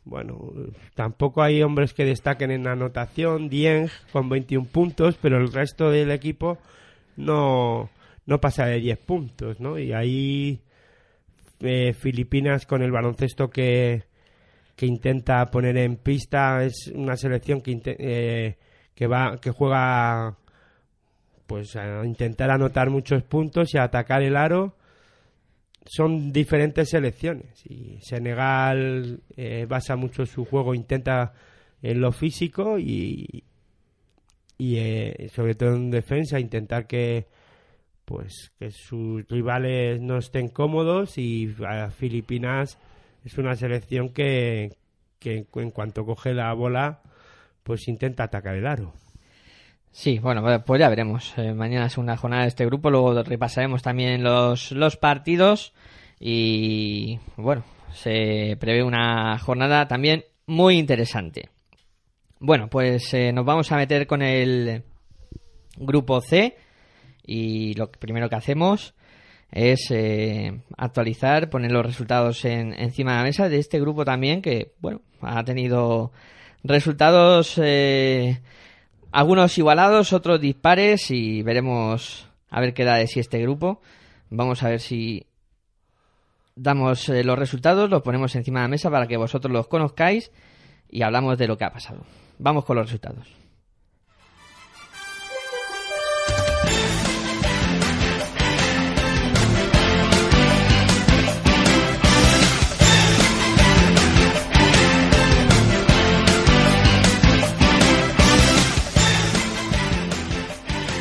bueno, tampoco hay hombres que destaquen en anotación. Dieng con 21 puntos, pero el resto del equipo no, no pasa de 10 puntos, ¿no? Y ahí eh, Filipinas con el baloncesto que, que intenta poner en pista es una selección que, eh, que va que juega pues a intentar anotar muchos puntos y a atacar el aro son diferentes selecciones y Senegal eh, basa mucho su juego intenta en lo físico y y eh, sobre todo en defensa intentar que pues que sus rivales no estén cómodos y a Filipinas es una selección que, que en cuanto coge la bola pues intenta atacar el aro Sí, bueno, pues- ya veremos. Eh, mañana es una jornada de este grupo, luego repasaremos también los, los partidos y bueno, se prevé una jornada también muy interesante. Bueno, pues eh, nos vamos a meter con el grupo C y lo primero que hacemos es eh, actualizar, poner los resultados en, encima de la mesa de este grupo también que, bueno, ha tenido resultados eh, algunos igualados, otros dispares y veremos a ver qué da de sí este grupo. Vamos a ver si damos eh, los resultados, los ponemos encima de la mesa para que vosotros los conozcáis y hablamos de lo que ha pasado. Vamos con los resultados.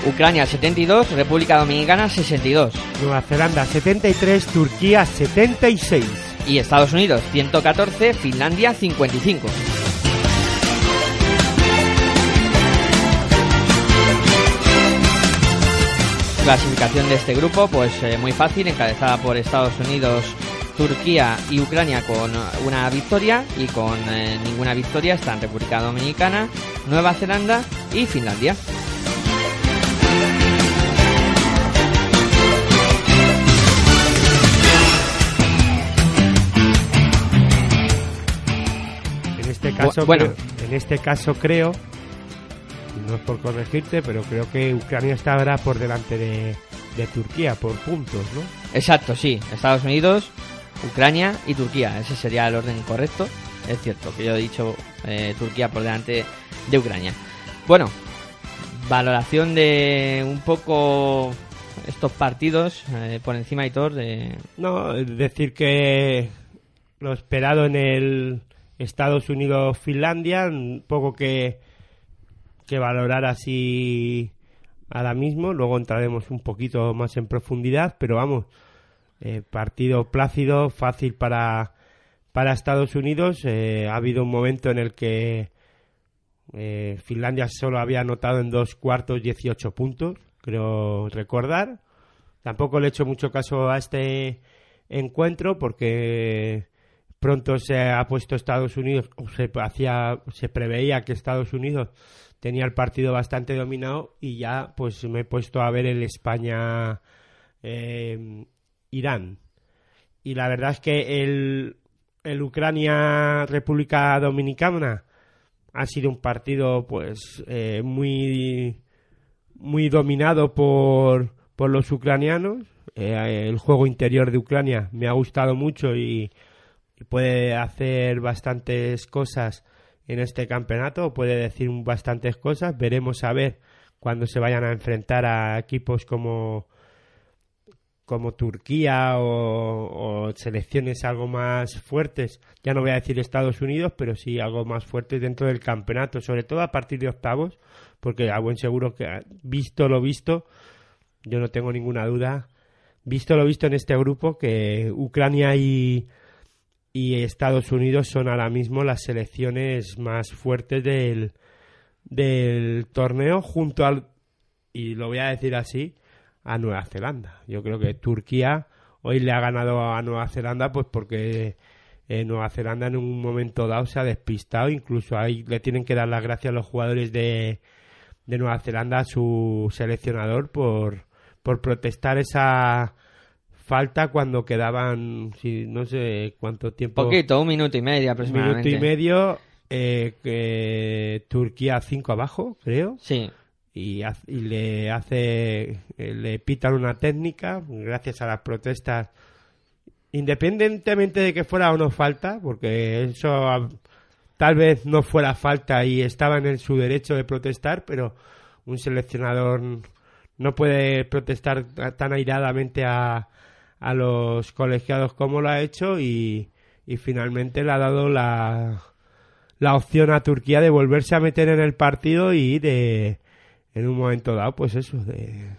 Ucrania 72, República Dominicana 62 Nueva Zelanda 73 Turquía 76 y Estados Unidos 114, Finlandia 55. Clasificación de este grupo, pues eh, muy fácil, encabezada por Estados Unidos, Turquía y Ucrania con una victoria y con eh, ninguna victoria están República Dominicana, Nueva Zelanda y Finlandia. Caso, bueno. creo, en este caso creo, no es por corregirte, pero creo que Ucrania estará por delante de, de Turquía por puntos, ¿no? Exacto, sí. Estados Unidos Ucrania y Turquía. Ese sería el orden correcto. Es cierto que yo he dicho eh, Turquía por delante de Ucrania. Bueno, valoración de un poco estos partidos eh, por encima de Thor de No, decir que lo esperado en el Estados Unidos-Finlandia, un poco que, que valorar así ahora mismo, luego entraremos un poquito más en profundidad, pero vamos, eh, partido plácido, fácil para, para Estados Unidos. Eh, ha habido un momento en el que eh, Finlandia solo había anotado en dos cuartos 18 puntos, creo recordar. Tampoco le he hecho mucho caso a este encuentro porque pronto se ha puesto Estados Unidos, se, hacía, se preveía que Estados Unidos tenía el partido bastante dominado y ya pues me he puesto a ver el España eh, Irán. Y la verdad es que el, el Ucrania República Dominicana ha sido un partido pues eh, muy muy dominado por, por los ucranianos. Eh, el juego interior de Ucrania me ha gustado mucho y, y puede hacer bastantes cosas en este campeonato, puede decir bastantes cosas. Veremos a ver cuando se vayan a enfrentar a equipos como como Turquía o, o selecciones algo más fuertes, ya no voy a decir Estados Unidos, pero sí algo más fuertes dentro del campeonato, sobre todo a partir de octavos, porque a buen seguro que visto lo visto, yo no tengo ninguna duda, visto lo visto en este grupo, que Ucrania y, y Estados Unidos son ahora mismo las selecciones más fuertes del, del torneo junto al, y lo voy a decir así, a Nueva Zelanda. Yo creo que Turquía hoy le ha ganado a Nueva Zelanda pues porque eh, Nueva Zelanda en un momento dado se ha despistado, incluso ahí le tienen que dar las gracias a los jugadores de, de Nueva Zelanda, a su seleccionador por, por protestar esa falta cuando quedaban, si, no sé cuánto tiempo. poquito, un minuto y medio Un aproximadamente. minuto y medio, eh, Turquía 5 abajo, creo Sí, y, y le hace eh, le pitan una técnica gracias a las protestas independientemente de que fuera o no falta porque eso tal vez no fuera falta y estaban en su derecho de protestar pero un seleccionador no puede protestar ta- tan airadamente a, a los colegiados como lo ha hecho y, y finalmente le ha dado la, la opción a Turquía de volverse a meter en el partido y de en un momento dado pues eso de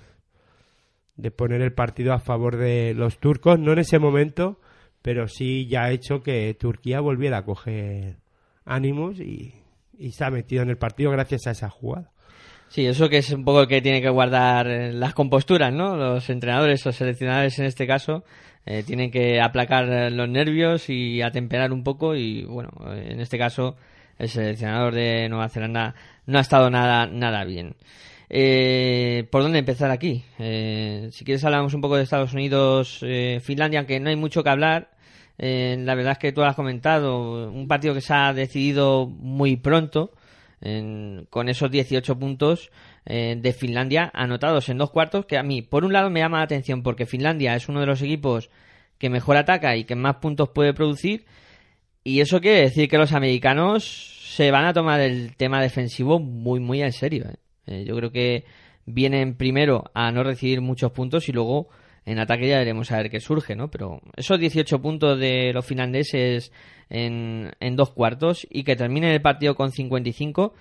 de poner el partido a favor de los turcos. No en ese momento pero sí ya ha hecho que Turquía volviera a coger ánimos y, y se ha metido en el partido gracias a esa jugada sí, eso que es un poco el que tiene que guardar eh, las composturas, ¿no? Los entrenadores o seleccionadores en este caso eh, tienen que aplacar eh, los nervios y atemperar un poco y bueno, en este caso el seleccionador de Nueva Zelanda no ha estado nada nada bien. Eh, ¿Por dónde empezar aquí? Eh, si quieres hablamos un poco de Estados Unidos, eh, Finlandia, aunque no hay mucho que hablar. La verdad es que tú lo has comentado, un partido que se ha decidido muy pronto, en- con esos 18 puntos eh, de Finlandia anotados en dos cuartos, que a mí, por un lado, me llama la atención porque Finlandia es uno de los equipos que mejor ataca y que más puntos puede producir, y eso quiere decir que los americanos se van a tomar el tema defensivo muy, muy en serio. ¿eh? Eh, yo creo que vienen primero a no recibir muchos puntos y luego en ataque ya veremos a ver qué surge, ¿no? Pero esos 18 puntos de los finlandeses en, en dos cuartos y que terminen el partido con 55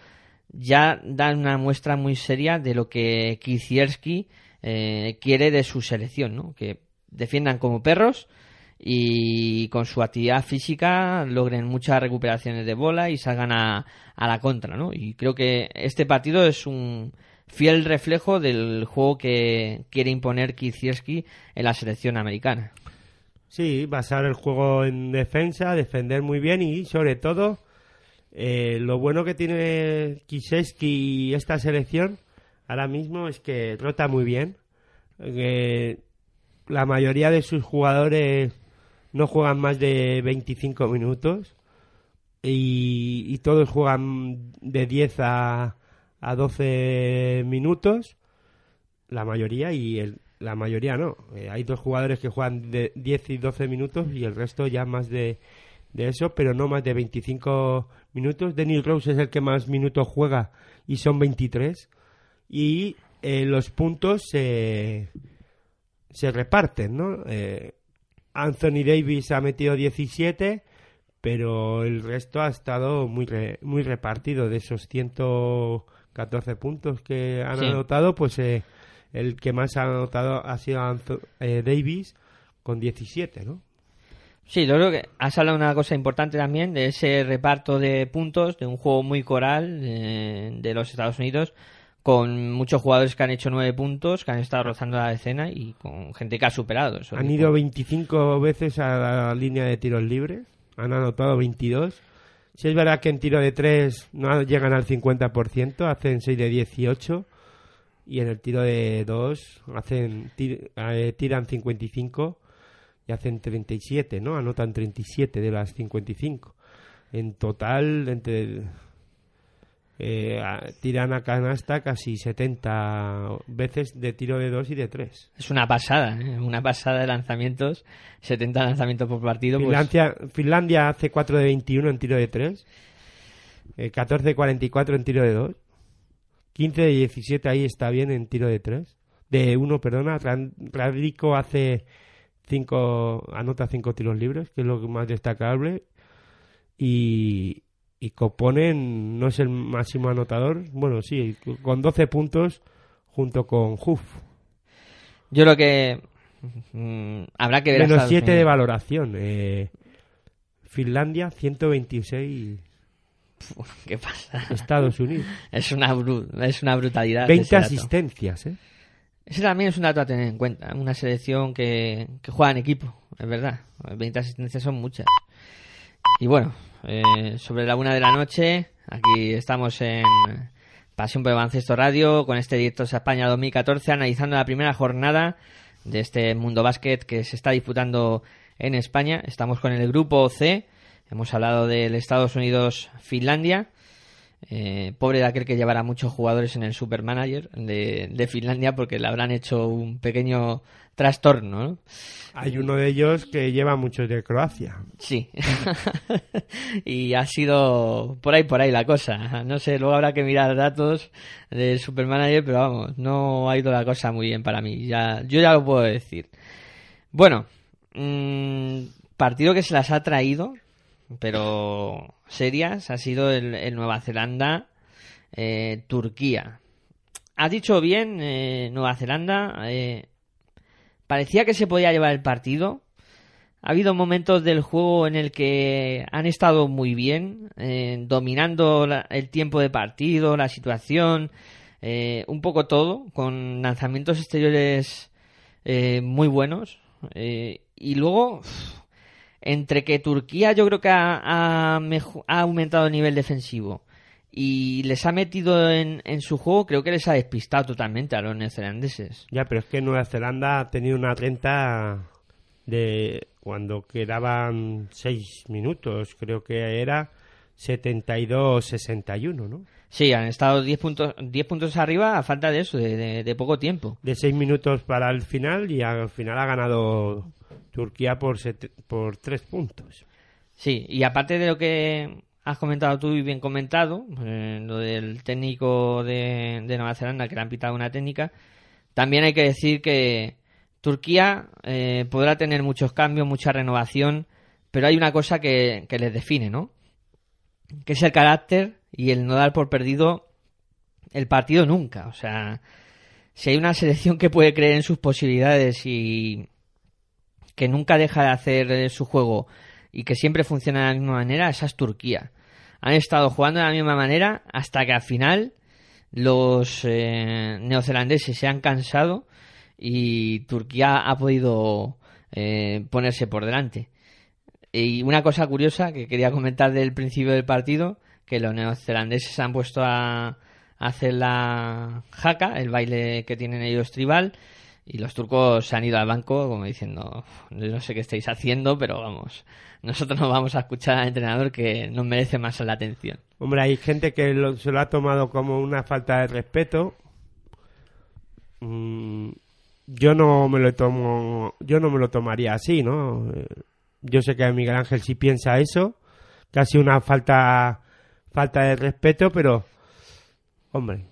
ya dan una muestra muy seria de lo que Kicierski eh, quiere de su selección, ¿no? Que defiendan como perros y con su actividad física logren muchas recuperaciones de bola y salgan a, a la contra, ¿no? Y creo que este partido es un fiel reflejo del juego que quiere imponer Kicierski en la selección americana. Sí, basar el juego en defensa, defender muy bien y sobre todo eh, lo bueno que tiene Kiseski esta selección ahora mismo es que rota muy bien. La mayoría de sus jugadores no juegan más de 25 minutos y, y todos juegan de 10 a, a 12 minutos, la mayoría, y el, la mayoría no. Eh, hay dos jugadores que juegan de 10 y 12 minutos y el resto ya más de, de eso, pero no más de 25 minutos. Daniel Rose es el que más minutos juega y son 23. Y eh, los puntos se, se reparten, ¿no? Eh, Anthony Davis ha metido 17, pero el resto ha estado muy, re- muy repartido. De esos 114 puntos que han Sí. anotado, pues eh, el que más ha anotado ha sido eh, Davis con 17, ¿no? Sí, yo creo que has hablado una cosa importante también, de ese reparto de puntos, de un juego muy coral eh, de los Estados Unidos, con muchos jugadores que han hecho nueve puntos, que han estado rozando la decena y con gente que ha superado. eso. Han ido 25 veces a la línea de tiros libres, han anotado 22. Si es verdad que en tiro de 3 no llegan al 50%, hacen 6 de 18. Y en el tiro de 2 hacen, tir- eh, tiran 55 y hacen 37, ¿no? Anotan 37 de las 55. En total, entre eh, tiran a canasta casi 70 veces de tiro de 2 y de 3. Es una pasada, ¿eh? una pasada de lanzamientos, 70 lanzamientos por partido. pues- Finlandia, Finlandia hace 4 de 21 en tiro de 3. 14 de 44 en tiro de 2. 15 de 17 ahí está bien en tiro de 3. De 1, perdona. Radrico hace 5, anota 5 tiros libres, que es lo más destacable. Y, y Koponen no es el máximo anotador. Bueno, sí, con 12 puntos junto con Huff. Yo creo que mm, habrá que ver Menos hasta el 7 final. de valoración. Eh, Finlandia 126 ¿Qué pasa? Estados Unidos. Es una, bru- es una brutalidad. 20 ese dato. asistencias, ¿eh? Ese también es un dato a tener en cuenta. Una selección que, que juega en equipo, es verdad. 20 asistencias son muchas. Y bueno, eh, sobre la una de la noche, aquí estamos en Pasión por el Baloncesto Radio con este Directos a España 2014, analizando la primera jornada de este Mundo Básquet que se está disputando en España. Estamos con el grupo C. Hemos hablado del Estados Unidos-Finlandia. Eh, pobre de aquel que llevará muchos jugadores en el Supermanager de, de Finlandia porque le habrán hecho un pequeño trastorno, ¿no? Hay uno de ellos que lleva muchos de Croacia. Sí. y ha sido por ahí, por ahí la cosa. No sé, luego habrá que mirar datos del Supermanager, pero vamos, no ha ido la cosa muy bien para mí. Ya, yo ya lo puedo decir. Bueno, mm, partido que se las ha traído, pero serias, ha sido el, el Nueva Zelanda, eh, Turquía. Has dicho bien, eh, Nueva Zelanda. eh, parecía que se podía llevar el partido. Ha habido momentos del juego en el que han estado muy bien, eh, dominando el tiempo de partido, la situación, eh, un poco todo, con lanzamientos exteriores eh, muy buenos. eh, y luego, entre que Turquía yo creo que ha, ha aumentado el nivel defensivo y les ha metido en, en su juego, creo que les ha despistado totalmente a los neozelandeses. Ya, pero es que Nueva Zelanda ha tenido una renta de cuando quedaban 6 minutos, creo que era 72-61, ¿no? Sí, han estado 10 puntos, 10 puntos arriba a falta de eso, de, de- de poco tiempo. De 6 minutos para el final y al final ha ganado Turquía por, set- por 3 puntos. Sí, y aparte de lo que has comentado tú y bien comentado, eh, lo del técnico de, de Nueva Zelanda que le han pitado una técnica, también hay que decir que Turquía eh, podrá tener muchos cambios, mucha renovación, pero hay una cosa que, que les define, ¿no? Que es el carácter y el no dar por perdido el partido nunca. O sea, si hay una selección que puede creer en sus posibilidades y que nunca deja de hacer eh, su juego y que siempre funciona de la misma manera, esa es Turquía. Han estado jugando de la misma manera hasta que al final los eh, neozelandeses se han cansado y Turquía ha podido eh, ponerse por delante. Y una cosa curiosa que quería comentar del principio del partido, que los neozelandeses se han puesto a hacer la jaca, el baile que tienen ellos tribal, y los turcos se han ido al banco como diciendo, "Yo no sé qué estáis haciendo, pero vamos, nosotros no vamos a escuchar al entrenador que nos merece más la atención. Hombre, hay gente que lo- se lo ha tomado como una falta de respeto. Mm, yo no me lo tomo, yo no me lo tomaría así, ¿no? Eh, Yo sé que Miguel Ángel sí piensa eso, casi una falta, falta de respeto, pero, hombre,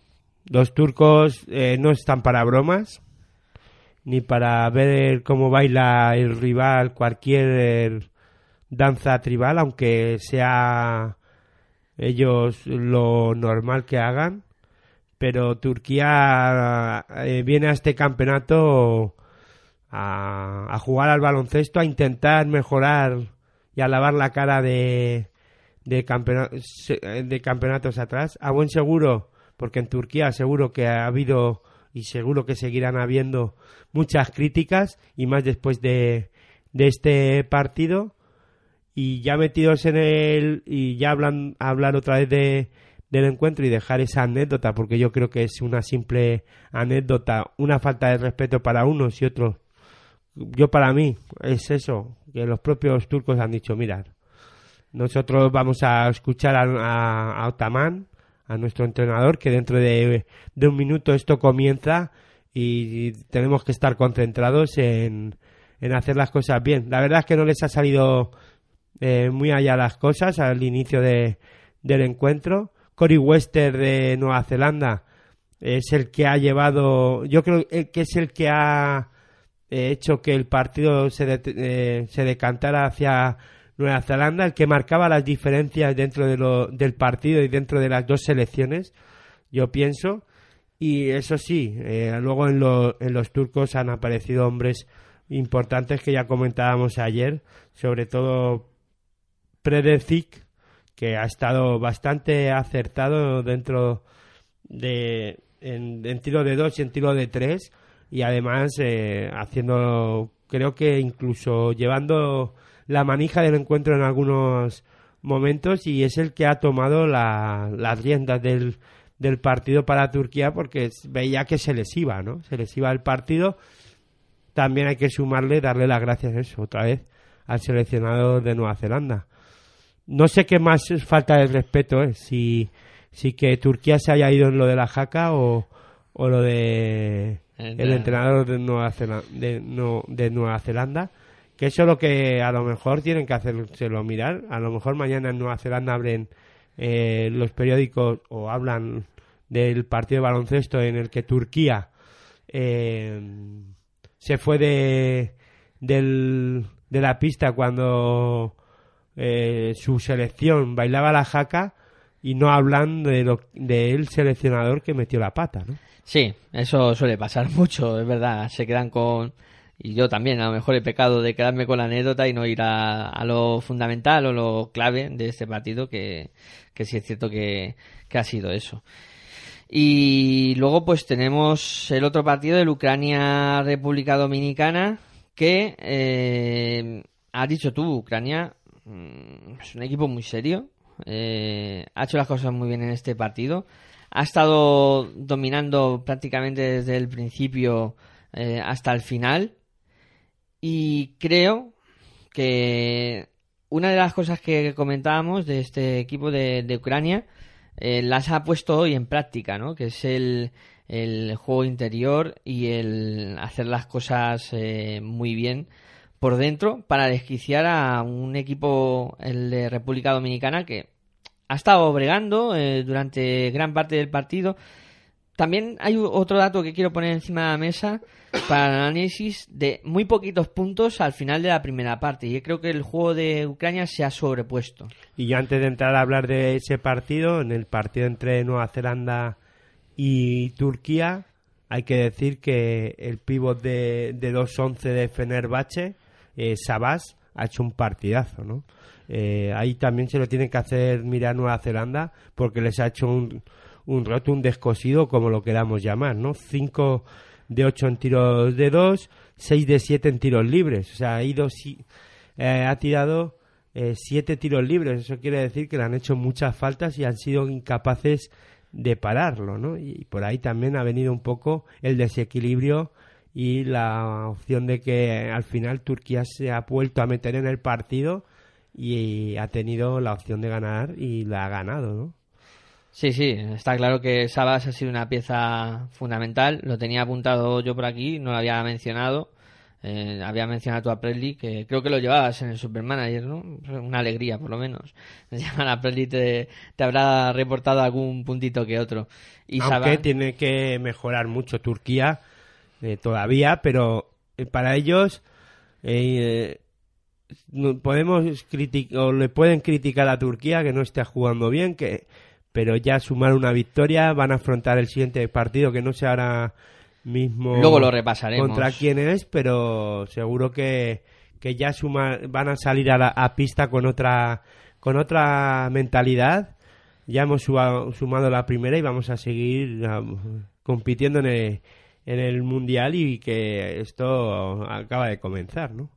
los turcos eh, no están para bromas, ni para ver cómo baila el rival cualquier danza tribal, aunque sea ellos lo normal que hagan. Pero Turquía eh, viene a este campeonato a, jugar al baloncesto, a intentar mejorar y a lavar la cara de, de, campeona- se- de campeonatos atrás. A buen seguro, porque en Turquía seguro que ha habido y seguro que seguirán habiendo muchas críticas y más después de, de este partido. Y ya metidos en el y ya hablan hablar otra vez de del encuentro y dejar esa anécdota porque yo creo que es una simple anécdota una falta de respeto para unos y otros. Yo para mí es eso que los propios turcos han dicho mirad nosotros vamos a escuchar a, a, a Otaman, a nuestro entrenador, que dentro de, de un minuto esto comienza y tenemos que estar concentrados en, en hacer las cosas bien. La verdad es que no les ha salido eh, muy allá las cosas al inicio de, del encuentro. Cory Wester de Nueva Zelanda es el que ha llevado, yo creo eh, que es el que ha eh, hecho que el partido se, eh, se decantara hacia Nueva Zelanda, el que marcaba las diferencias dentro de lo- del partido y dentro de las dos selecciones, yo pienso. Y eso sí, eh, luego en, en los turcos han aparecido hombres importantes que ya comentábamos ayer, sobre todo Predecic, que ha estado bastante acertado dentro de en, en tiro de dos y en tiro de tres y además eh, haciendo creo que incluso llevando la manija del encuentro en algunos momentos y es el que ha tomado la- las riendas del, del partido para Turquía porque veía que se les iba, ¿no? Se les iba el partido. También hay que sumarle, darle las gracias eso, otra vez al seleccionador de Nueva Zelanda. No sé qué más falta de respeto es, si, si que Turquía se haya ido en lo de la jaca o, o lo de El entrenador de Nueva, Zelanda, de, no- de Nueva Zelanda, que eso es lo que a lo mejor tienen que hacérselo mirar. A lo mejor mañana en Nueva Zelanda abren eh, los periódicos o hablan del partido de baloncesto en el que Turquía eh, se fue de, del- de la pista cuando eh, su selección bailaba la jaca y no hablan de lo, del seleccionador que metió la pata, ¿no? Sí, eso suele pasar mucho, es verdad. Se quedan con. Y yo también, a lo mejor he pecado de quedarme con la anécdota y no ir a, a lo fundamental o lo clave de este partido, que, que sí es cierto que, que ha sido eso. Y luego, pues tenemos el otro partido del Ucrania-República Dominicana, que eh, has dicho tú, Ucrania mm, es un equipo muy serio, eh, ha hecho las cosas muy bien en este partido, ha estado dominando prácticamente desde el principio eh, hasta el final y creo que una de las cosas que comentábamos de este equipo de, Ucrania eh, las ha puesto hoy en práctica, ¿no? Que es el, el juego interior y el hacer las cosas eh, muy bien por dentro para desquiciar a un equipo, el de República Dominicana, que ha estado bregando eh, durante gran parte del partido. También hay otro dato que quiero poner encima de la mesa para el análisis de muy poquitos puntos al final de la primera parte. Y creo que el juego de Ucrania se ha sobrepuesto. Y yo antes de entrar a hablar de ese partido, en el partido entre Nueva Zelanda y Turquía, hay que decir que el pívot de, de 2-11 de Fenerbahce, eh, Sabas, ha hecho un partidazo, ¿no? Eh, ahí también se lo tiene que hacer mirar Nueva Zelanda porque les ha hecho un, un roto, un descosido, como lo queramos llamar, ¿no? 5 de 8 en tiros de 2, 6 de 7 en tiros libres. O sea, ha ido, eh, ha tirado eh, siete tiros libres. Eso quiere decir que le han hecho muchas faltas y han sido incapaces de pararlo, ¿no? Y por ahí también ha venido un poco el desequilibrio y la opción de que al final Turquía se ha vuelto a meter en el partido y ha tenido la opción de ganar y la ha ganado, ¿no? Sí, sí, está claro que Sabas ha sido una pieza fundamental. Lo tenía apuntado yo por aquí, no lo había mencionado. Eh, había mencionado a Presley, que creo que lo llevabas en el Supermanager, ¿no? Una alegría, por lo menos. Llamar a Presley te, te habrá reportado algún puntito que otro. Y Aunque Sabas- tiene que mejorar mucho Turquía eh, todavía, pero eh, para ellos eh, no- podemos criticar o le pueden criticar a Turquía que no esté jugando bien, que pero ya sumar una victoria van a afrontar el siguiente partido que no sé ahora mismo Luego lo repasaremos. contra quién es, pero seguro que, que ya suma- van a salir a, la, a pista con otra con otra mentalidad. Ya hemos sumado la primera y vamos a seguir compitiendo en el, en el mundial y que esto acaba de comenzar, ¿no?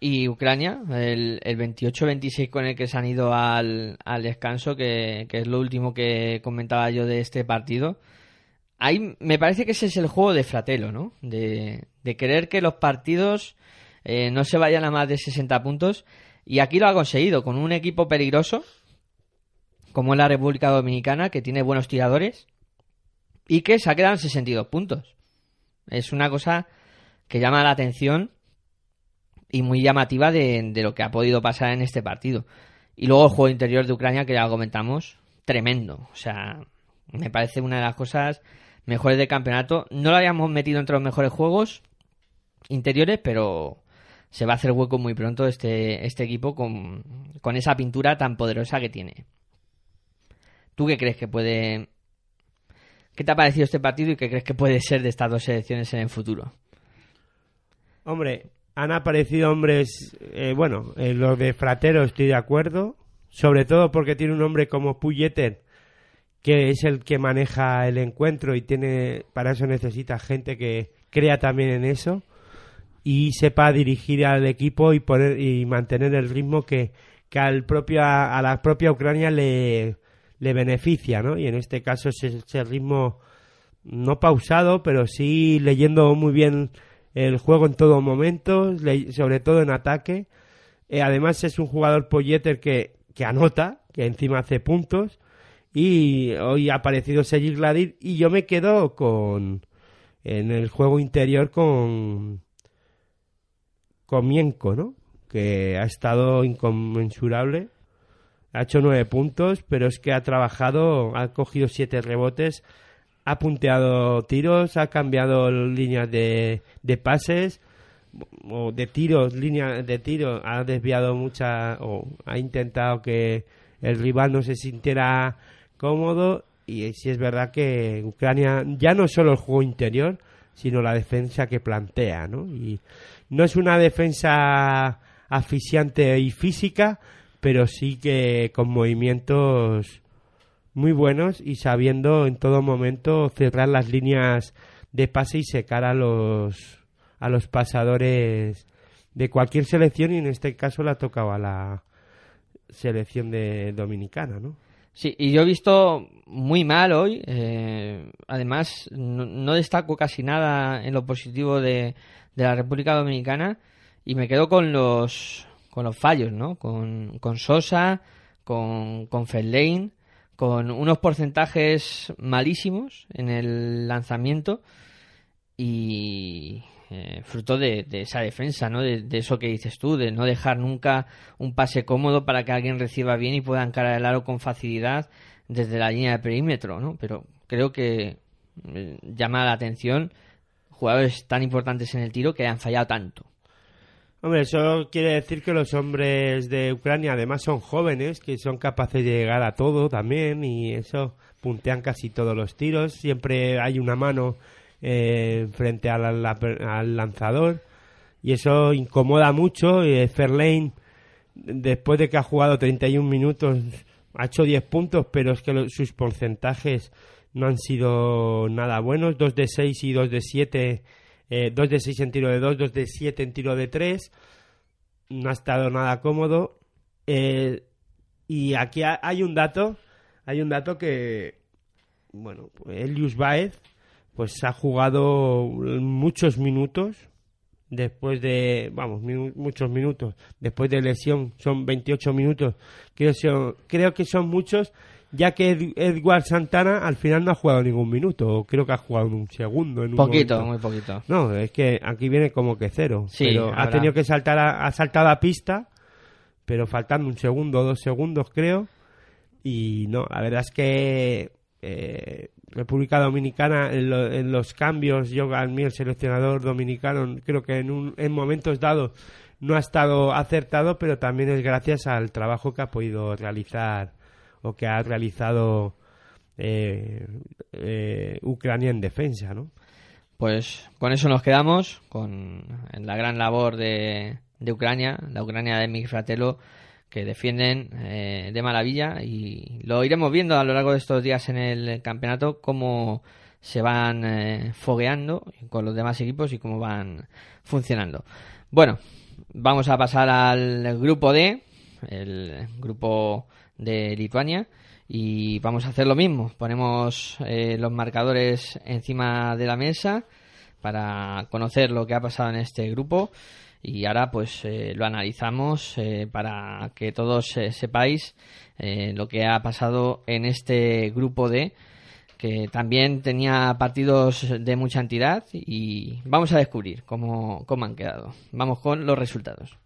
Y Ucrania, el, el 28-26 con el que se han ido al, al descanso, que, que es lo último que comentaba yo de este partido. Ahí me parece que ese es el juego de Fratelo, ¿no? De, de querer que los partidos eh, no se vayan a más de 60 puntos. Y aquí lo ha conseguido con un equipo peligroso, como es la República Dominicana, que tiene buenos tiradores y que se ha quedado en 62 puntos. Es una cosa que llama la atención y muy llamativa de, lo que ha podido pasar en este partido. Y luego el juego interior de Ucrania, que ya lo comentamos, tremendo. O sea, me parece una de las cosas mejores del campeonato. No lo habíamos metido entre los mejores juegos interiores, pero se va a hacer hueco muy pronto este, este equipo con, con esa pintura tan poderosa que tiene. ¿Tú qué crees que puede... ¿Qué te ha parecido este partido y qué crees que puede ser de estas dos selecciones en el futuro? Hombre, han aparecido hombres, eh, bueno, en lo de Fratero estoy de acuerdo, sobre todo porque tiene un hombre como Puyeter, que es el que maneja el encuentro y tiene, para eso necesita gente que crea también en eso y sepa dirigir al equipo y poner y mantener el ritmo que, que al propia, a la propia Ucrania le, le beneficia, ¿no? Y en este caso es ese ritmo no pausado, pero sí leyendo muy bien el juego en todo momento, sobre todo en ataque. Eh, además es un jugador Poyeter que, que anota, que encima hace puntos. Y hoy ha aparecido Sergi Gladir y yo me quedo con en el juego interior con con Mienko, ¿no? Que ha estado inconmensurable. Ha hecho nueve puntos, pero es que ha trabajado, ha cogido siete rebotes, ha punteado tiros, ha cambiado líneas de, de pases o de tiros, líneas de tiro, ha desviado mucha o ha intentado que el rival no se sintiera cómodo y sí es verdad que Ucrania ya no solo el juego interior, sino la defensa que plantea, ¿no? Y no es una defensa asfixiante y física, pero sí que con movimientos muy buenos y sabiendo en todo momento cerrar las líneas de pase y secar a los a los pasadores de cualquier selección y en este caso la tocaba la selección de dominicana, ¿no? Sí, y yo he visto muy mal hoy. eh, además, no, no destaco casi nada en lo positivo de, de la República Dominicana y me quedo con los con los fallos, ¿no? Con, con Sosa, con, con Feldlane, con unos porcentajes malísimos en el lanzamiento y eh, fruto de, esa defensa, ¿no? De, de eso que dices tú, de no dejar nunca un pase cómodo para que alguien reciba bien y pueda encarar el aro con facilidad desde la línea de perímetro, ¿no? Pero creo que eh, llama la atención jugadores tan importantes en el tiro que han fallado tanto. Hombre, eso quiere decir que los hombres de Ucrania además son jóvenes, que son capaces de llegar a todo también y eso puntean casi todos los tiros. Siempre hay una mano eh, frente al, la- al lanzador y eso incomoda mucho. Eh, después de que ha jugado 31 minutos, ha hecho 10 puntos, pero es que lo- sus porcentajes no han sido nada buenos. 2 de 6 y 2 de 7. Eh, 2 de 6 en tiro de 2, 2 de 7 en tiro de 3. No ha estado nada cómodo. Eh, y aquí ha- hay un dato. Hay un dato que. Bueno, Elius Baez pues ha jugado muchos minutos después de, vamos, muchos minutos, después de lesión, son 28 minutos, creo, son- creo que son muchos ya que Ed- Edward Santana al final no ha jugado ningún minuto, creo que ha jugado un segundo. En un Poquito, momento. muy poquito. No, es que aquí viene como que cero. Sí, pero ha tenido que saltar, a, ha saltado a pista, pero faltando un segundo o dos segundos, creo. Y no, la verdad es que eh, República Dominicana, en, lo- en los cambios, yo a mí el seleccionador dominicano, creo que en, un- en momentos dados no ha estado acertado, pero también es gracias al trabajo que ha podido realizar o que ha realizado eh, eh, Ucrania en defensa, ¿no? Pues con eso nos quedamos, con la gran labor de, de Ucrania, la Ucrania de Miguel Fratello, que defienden eh, de maravilla y lo iremos viendo a lo largo de estos días en el campeonato cómo se van eh, fogueando con los demás equipos y cómo van funcionando. Bueno, vamos a pasar al grupo D, el grupo de Lituania y vamos a hacer lo mismo. Ponemos eh, los marcadores encima de la mesa para conocer lo que ha pasado en este grupo y ahora pues eh, lo analizamos eh, para que todos eh, sepáis lo que ha pasado en este grupo D que también tenía partidos de mucha entidad y vamos a descubrir cómo, cómo han quedado. Vamos con los resultados.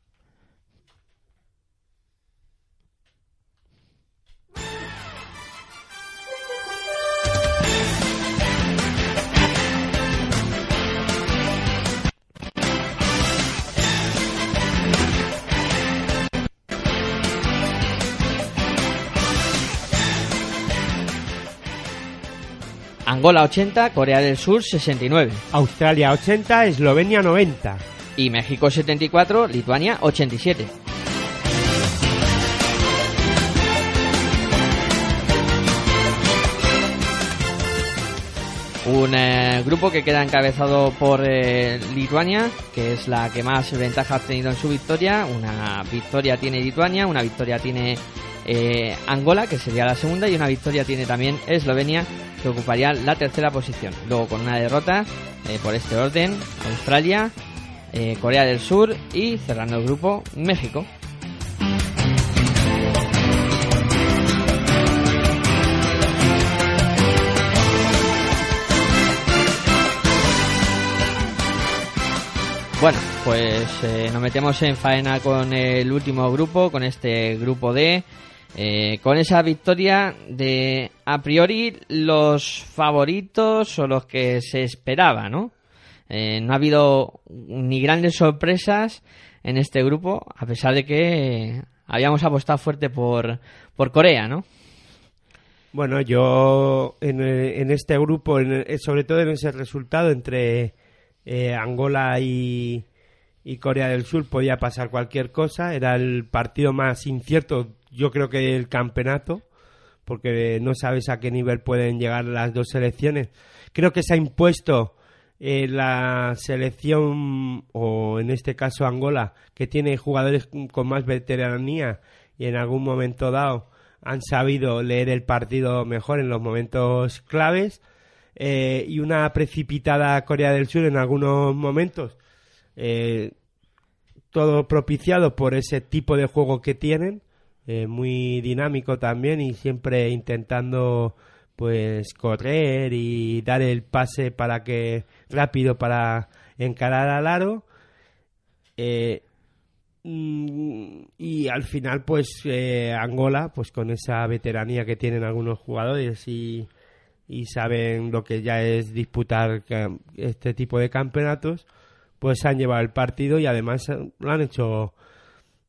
Angola 80, Corea del Sur 69 Australia 80, Eslovenia 90. y México 74, Lituania 87. Un eh, grupo que queda encabezado por eh, Lituania, que es la que más ventaja ha obtenido en su victoria. Una victoria tiene Lituania, una victoria tiene eh, Angola, que sería la segunda, y una victoria tiene también Eslovenia, que ocuparía la tercera posición. Luego con una derrota, eh, por este orden, Australia, eh, Corea del Sur y cerrando el grupo, México. Bueno, pues nos metemos en faena con el último grupo, con este grupo D, eh, con esa victoria de a priori los favoritos o los que se esperaba, ¿no? Eh, no ha habido ni grandes sorpresas en este grupo, a pesar de que habíamos apostado fuerte por, por Corea, ¿no? Bueno, yo en, eh, este grupo, en el- sobre todo en ese resultado entre eh, Angola y, y Corea del Sur, podía pasar cualquier cosa. Era el partido más incierto, yo creo que del campeonato, porque no sabes a qué nivel pueden llegar las dos selecciones. Creo que se ha impuesto eh, la selección, o en este caso Angola, que tiene jugadores con más veteranía y en algún momento dado han sabido leer el partido mejor en los momentos claves eh, y una precipitada Corea del Sur en algunos momentos. Eh, todo propiciado por ese tipo de juego que tienen, eh, muy dinámico también y siempre intentando pues correr y dar el pase para que rápido para encarar al aro. Eh, mm, y al final pues eh, Angola pues con esa veteranía que tienen algunos jugadores y, y saben lo que ya es disputar este tipo de campeonatos pues han llevado el partido y además lo han hecho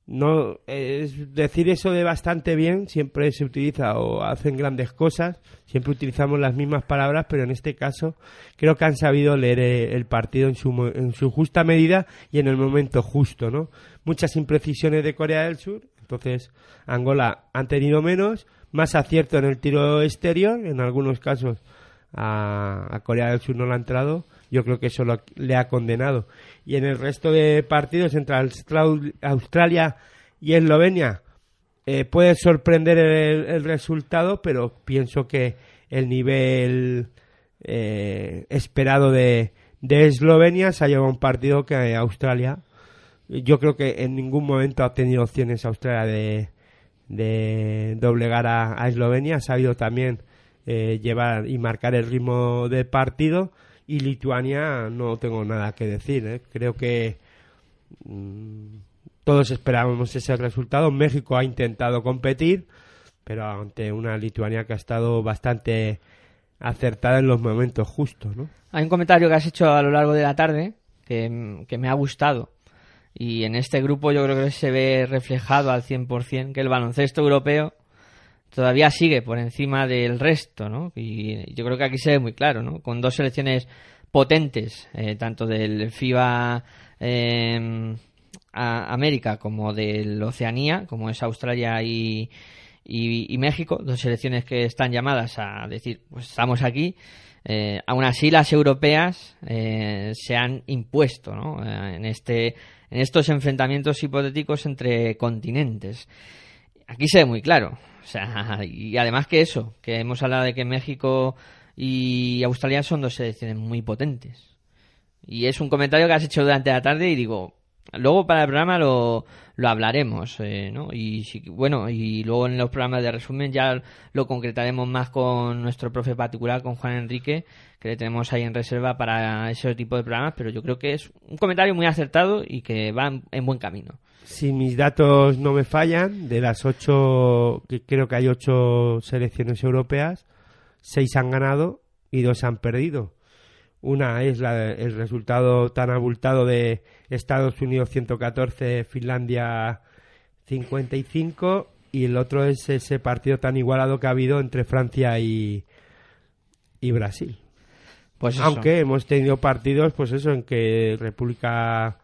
no decir eso de bastante bien siempre se utiliza o hacen grandes cosas siempre utilizamos las mismas palabras pero en este caso creo que han sabido leer eh, el partido en su en su justa medida y en el momento justo no muchas imprecisiones de Corea del Sur entonces Angola han tenido menos más acierto en el tiro exterior en algunos casos a, a Corea del Sur no le ha entrado yo creo que eso lo- le ha condenado y en el resto de partidos entre Austra- Australia y Eslovenia eh, puede sorprender el, el resultado, pero pienso que el nivel eh, esperado de, de Eslovenia se ha llevado un partido que Australia, yo creo que en ningún momento ha tenido opciones Australia de, de doblegar a, Eslovenia, ha sabido también eh, llevar y marcar el ritmo del partido y Lituania no tengo nada que decir, ¿eh? creo que mm, todos esperábamos ese resultado, México ha intentado competir, pero ante una Lituania que ha estado bastante acertada en los momentos justos, ¿no? Hay un comentario que has hecho a lo largo de la tarde que, que me ha gustado. Y en este grupo yo creo que se ve reflejado al 100% que el baloncesto europeo todavía sigue por encima del resto, ¿no? Y yo creo que aquí se ve muy claro, ¿no? Con dos selecciones potentes, eh, tanto del FIBA eh, América como del Oceanía, como es Australia y, y, y México, dos selecciones que están llamadas a decir, pues estamos aquí. Eh, aún así, las europeas eh, se han impuesto ¿no? Eh, en, este, en estos enfrentamientos hipotéticos entre continentes. Aquí se ve muy claro. O sea, y además que eso, que hemos hablado de que México y Australia son dos selecciones muy potentes. Y es un comentario que has hecho durante la tarde y digo, luego para el programa lo, lo hablaremos, eh, ¿no? Y si- bueno, y luego en los programas de resumen ya lo concretaremos más con nuestro profe particular, con Juan Enrique, que le tenemos ahí en reserva para ese tipo de programas, pero yo creo que es un comentario muy acertado y que va en, en buen camino. Si mis datos no me fallan, de las ocho, que creo que hay ocho selecciones europeas, seis han ganado y dos han perdido. Una es la- el resultado tan abultado de Estados Unidos 114, Finlandia 55 y el otro es ese partido tan igualado que ha habido entre Francia y, y Brasil. Pues eso. Aunque hemos tenido partidos, pues eso, en que República.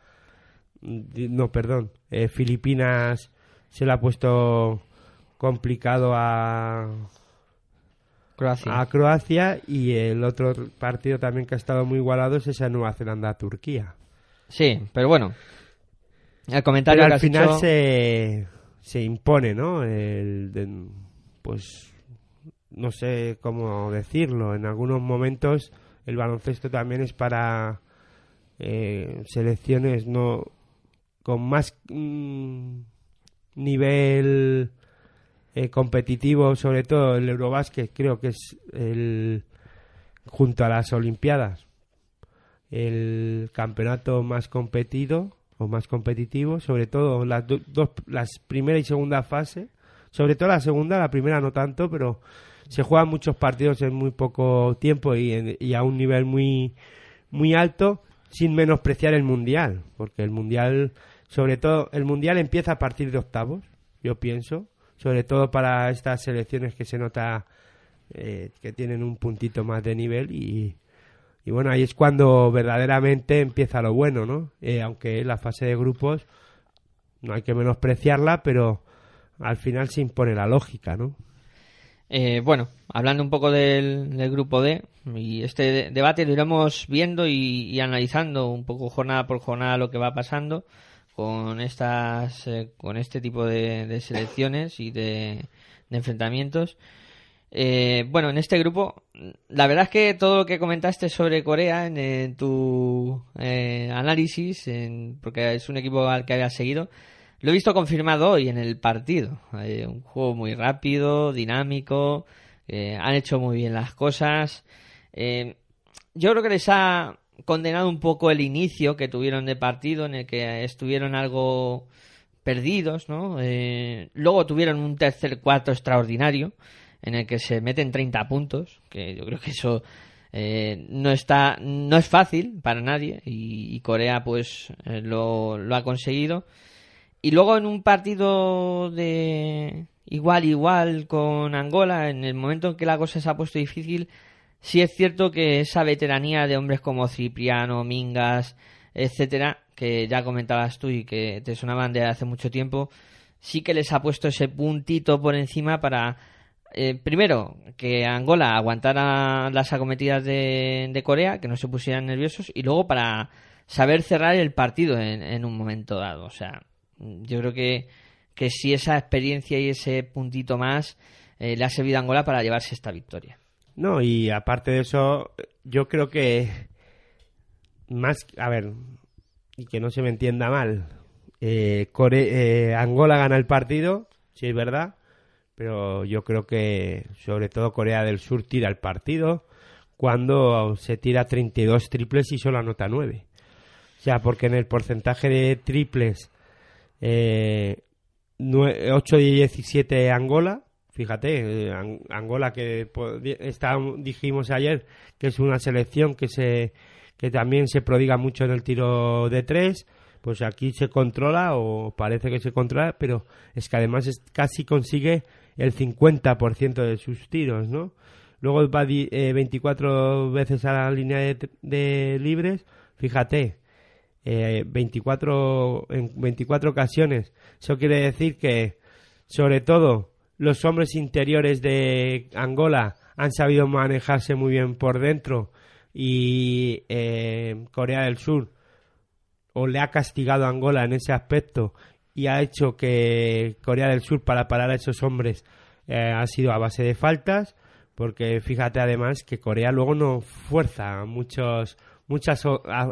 No, perdón. eh, Filipinas se le ha puesto complicado a, Croacia. a Croacia y el otro partido también que ha estado muy igualado es esa Nueva Zelanda-Turquía. Sí, pero bueno. El comentario Pero que al has final hecho- se, se impone, ¿no? El, de- pues no sé cómo decirlo. En algunos momentos el baloncesto también es para eh, selecciones no con más mm, nivel eh, competitivo, sobre todo el Eurobásquet, creo que es el junto a las Olimpiadas el campeonato más competido o más competitivo, sobre todo las do- dos las primera y segunda fase, sobre todo la segunda, la primera no tanto, pero se juegan muchos partidos en muy poco tiempo y, en- y a un nivel muy muy alto sin menospreciar el mundial, porque el mundial sobre todo el mundial empieza a partir de octavos, yo pienso, sobre todo para estas selecciones que se nota eh, que tienen un puntito más de nivel y, y bueno, ahí es cuando verdaderamente empieza lo bueno, ¿no? Eh, aunque la fase de grupos no hay que menospreciarla, pero al final se impone la lógica, ¿no? Eh, bueno, hablando un poco del, del grupo D, y este de- debate lo iremos viendo y, y analizando un poco jornada por jornada lo que va pasando con estas eh, con este tipo de, selecciones y de enfrentamientos. Eh, bueno, en este grupo, la verdad es que todo lo que comentaste sobre Corea en, tu eh, análisis, en- porque es un equipo al que habías seguido, lo he visto confirmado hoy en el partido. Un juego muy rápido, dinámico, eh, han hecho muy bien las cosas. Eh, yo creo que les ha condenado un poco el inicio que tuvieron de partido, en el que estuvieron algo perdidos, ¿no? Eh, luego tuvieron un tercer cuarto extraordinario, en el que se meten 30 puntos, que yo creo que eso eh, no está no es fácil para nadie y, y Corea pues eh, lo, lo ha conseguido. Y luego en un partido de igual igual con Angola en el momento en que la cosa se ha puesto difícil sí es cierto que esa veteranía de hombres como Cipriano Mingas etcétera que ya comentabas tú y que te sonaban de hace mucho tiempo sí que les ha puesto ese puntito por encima para eh, primero, que Angola aguantara las acometidas de, Corea, que no se pusieran nerviosos, y luego para saber cerrar el partido en, un momento dado. O sea, yo creo que, que sí esa experiencia y ese puntito más eh, le ha servido a Angola para llevarse esta victoria. No, y aparte de eso, yo creo que más, a ver, y que no se me entienda mal, eh, eh, Angola gana el partido sí es verdad, pero yo creo que sobre todo Corea del Sur tira el partido cuando se tira 32 triples y solo anota 9. O sea, porque en el porcentaje de triples eh, nue- 8 y 17 Angola, fíjate, eh, An- Angola que está, dijimos ayer que es una selección que se que también se prodiga mucho en el tiro de tres, pues aquí se controla o parece que se controla, pero es que además es- casi consigue el 50% de sus tiros, ¿no? Luego va eh, 24 veces a la línea de, libres, fíjate, eh, 24 en 24 ocasiones. Eso quiere decir que sobre todo los hombres interiores de Angola han sabido manejarse muy bien por dentro y eh, Corea del Sur o le ha castigado a Angola en ese aspecto y ha hecho que Corea del Sur para parar a esos hombres eh, ha sido a base de faltas porque fíjate además que Corea luego no fuerza muchos muchas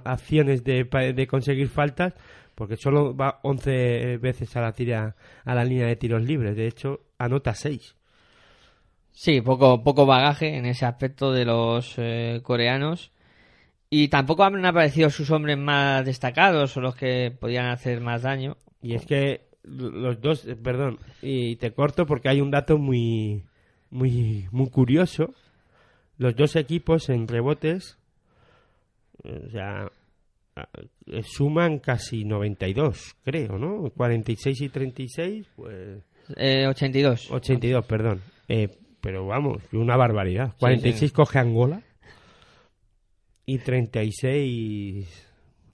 acciones de conseguir faltas porque solo va 11 veces a la tira a la línea de tiros libres de hecho anota 6 Sí, poco, poco bagaje en ese aspecto de los eh, coreanos. Y tampoco han aparecido sus hombres más destacados o los que podían hacer más daño. Y es que los dos, eh, perdón, y te corto porque hay un dato muy, muy, muy curioso. Los dos equipos en rebotes, eh, o sea, eh, suman casi 92, creo, ¿no? 46 y 36, pues Eh, 82. 82, perdón. Eh, pero vamos, una barbaridad. 46 sí. coge Angola y 36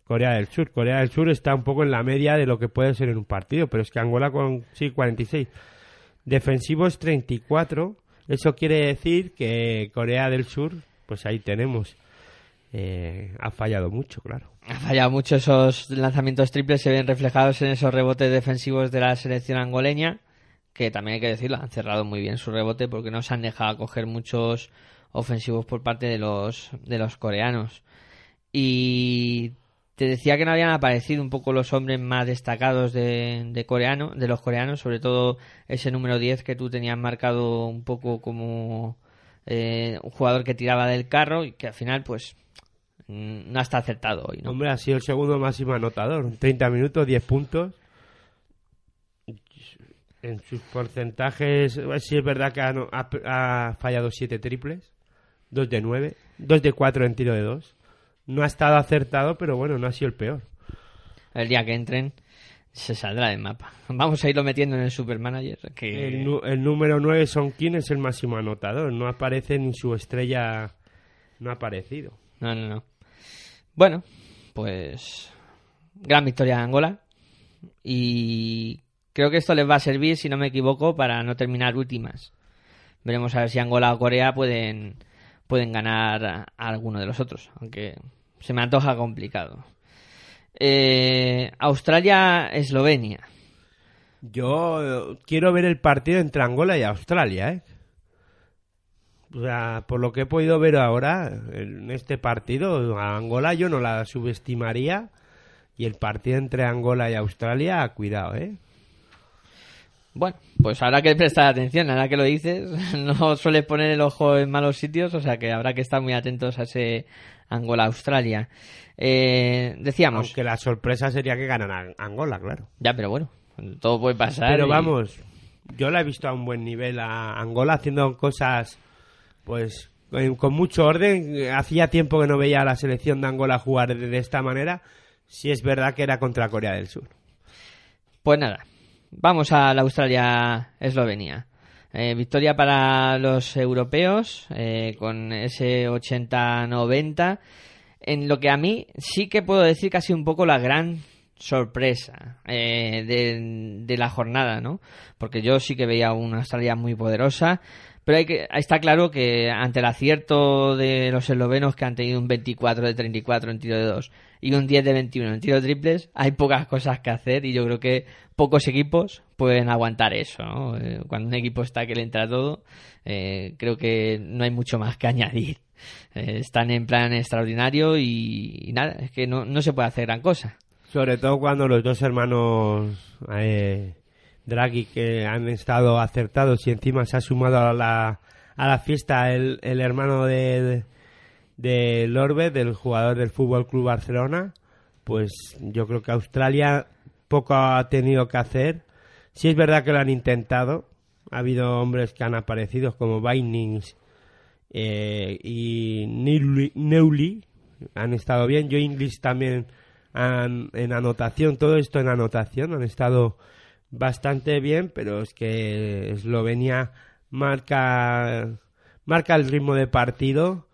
Corea del Sur. Corea del Sur está un poco en la media de lo que puede ser en un partido, pero es que Angola con sí 46. Defensivos 34. Eso quiere decir que Corea del Sur, pues ahí tenemos. eh, ha fallado mucho, claro. Ha fallado mucho esos lanzamientos triples, se ven reflejados en esos rebotes defensivos de la selección angoleña, que también hay que decirlo, han cerrado muy bien su rebote porque no se han dejado coger muchos ofensivos por parte de los, de los coreanos. Y te decía que no habían aparecido un poco los hombres más destacados de, coreano, de los coreanos, sobre todo ese número 10 que tú tenías marcado un poco como eh, un jugador que tiraba del carro y que al final pues mm, no está acertado hoy. Hombre, ha sido el segundo máximo anotador. 30 minutos, 10 puntos. En sus porcentajes, eh, sí es verdad que ha- ha fallado 7 triples. 2 de 9. 2 de 4 en tiro de 2. No ha estado acertado, pero bueno, no ha sido el peor. El día que entren se saldrá del mapa. Vamos a irlo metiendo en el Supermanager. Que... El, el número 9, Son King, es el máximo anotador. No aparece ni su estrella. No ha aparecido. No, no, no. Bueno, pues gran victoria de Angola. Y creo que esto les va a servir, si no me equivoco, para no terminar últimas. Veremos a ver si Angola o Corea pueden, pueden ganar a, alguno de los otros. Aunque se me antoja complicado. Eh, Australia-Eslovenia. Yo eh, quiero ver el partido entre Angola y Australia, ¿eh? O sea, por lo que he podido ver ahora en este partido, a Angola yo no la subestimaría. Y el partido entre Angola y Australia, cuidado, ¿eh? Bueno, pues habrá que prestar atención, ahora que lo dices, no sueles poner el ojo en malos sitios, o sea que habrá que estar muy atentos a ese Angola-Australia. Eh, decíamos, Aunque la sorpresa sería que ganara Angola, claro. ya, pero bueno, todo puede pasar. Pero y- vamos, yo la he visto a un buen nivel a Angola haciendo cosas, pues, con, mucho orden. Hacía tiempo que no veía a la selección de Angola jugar de esta manera. Si es verdad que era contra Corea del Sur. Pues nada, vamos a la Australia-Eslovenia. Eh, victoria para los europeos eh, con ese 80-90. En lo que a mí sí que puedo decir sido un poco la gran sorpresa eh, de, de la jornada, ¿no? Porque yo sí que veía una Australia muy poderosa, pero hay que, está claro que ante el acierto de los eslovenos que han tenido un 24 de 34 en tiro de 2 y un 10 de 21 en tiro triples, hay pocas cosas que hacer y yo creo que pocos equipos pueden aguantar eso, ¿no? Eh, Cuando un equipo está que le entra todo, eh, creo que no hay mucho más que añadir. Eh, están en plan extraordinario y, nada, es que no, no se puede hacer gran cosa. Sobre todo cuando los dos hermanos eh, Draghi que han estado acertados y encima se ha sumado a la, a la fiesta el, el hermano de Lorbe, del jugador del Fútbol Club Barcelona, pues yo creo que Australia poco ha tenido que hacer. Sí es verdad que lo han intentado. Ha habido hombres que han aparecido como Bindings eh, y Neuli. Han estado bien. Yo English también han- en anotación. Todo esto en anotación. Han estado bastante bien, pero es que Eslovenia marca, marca el ritmo de partido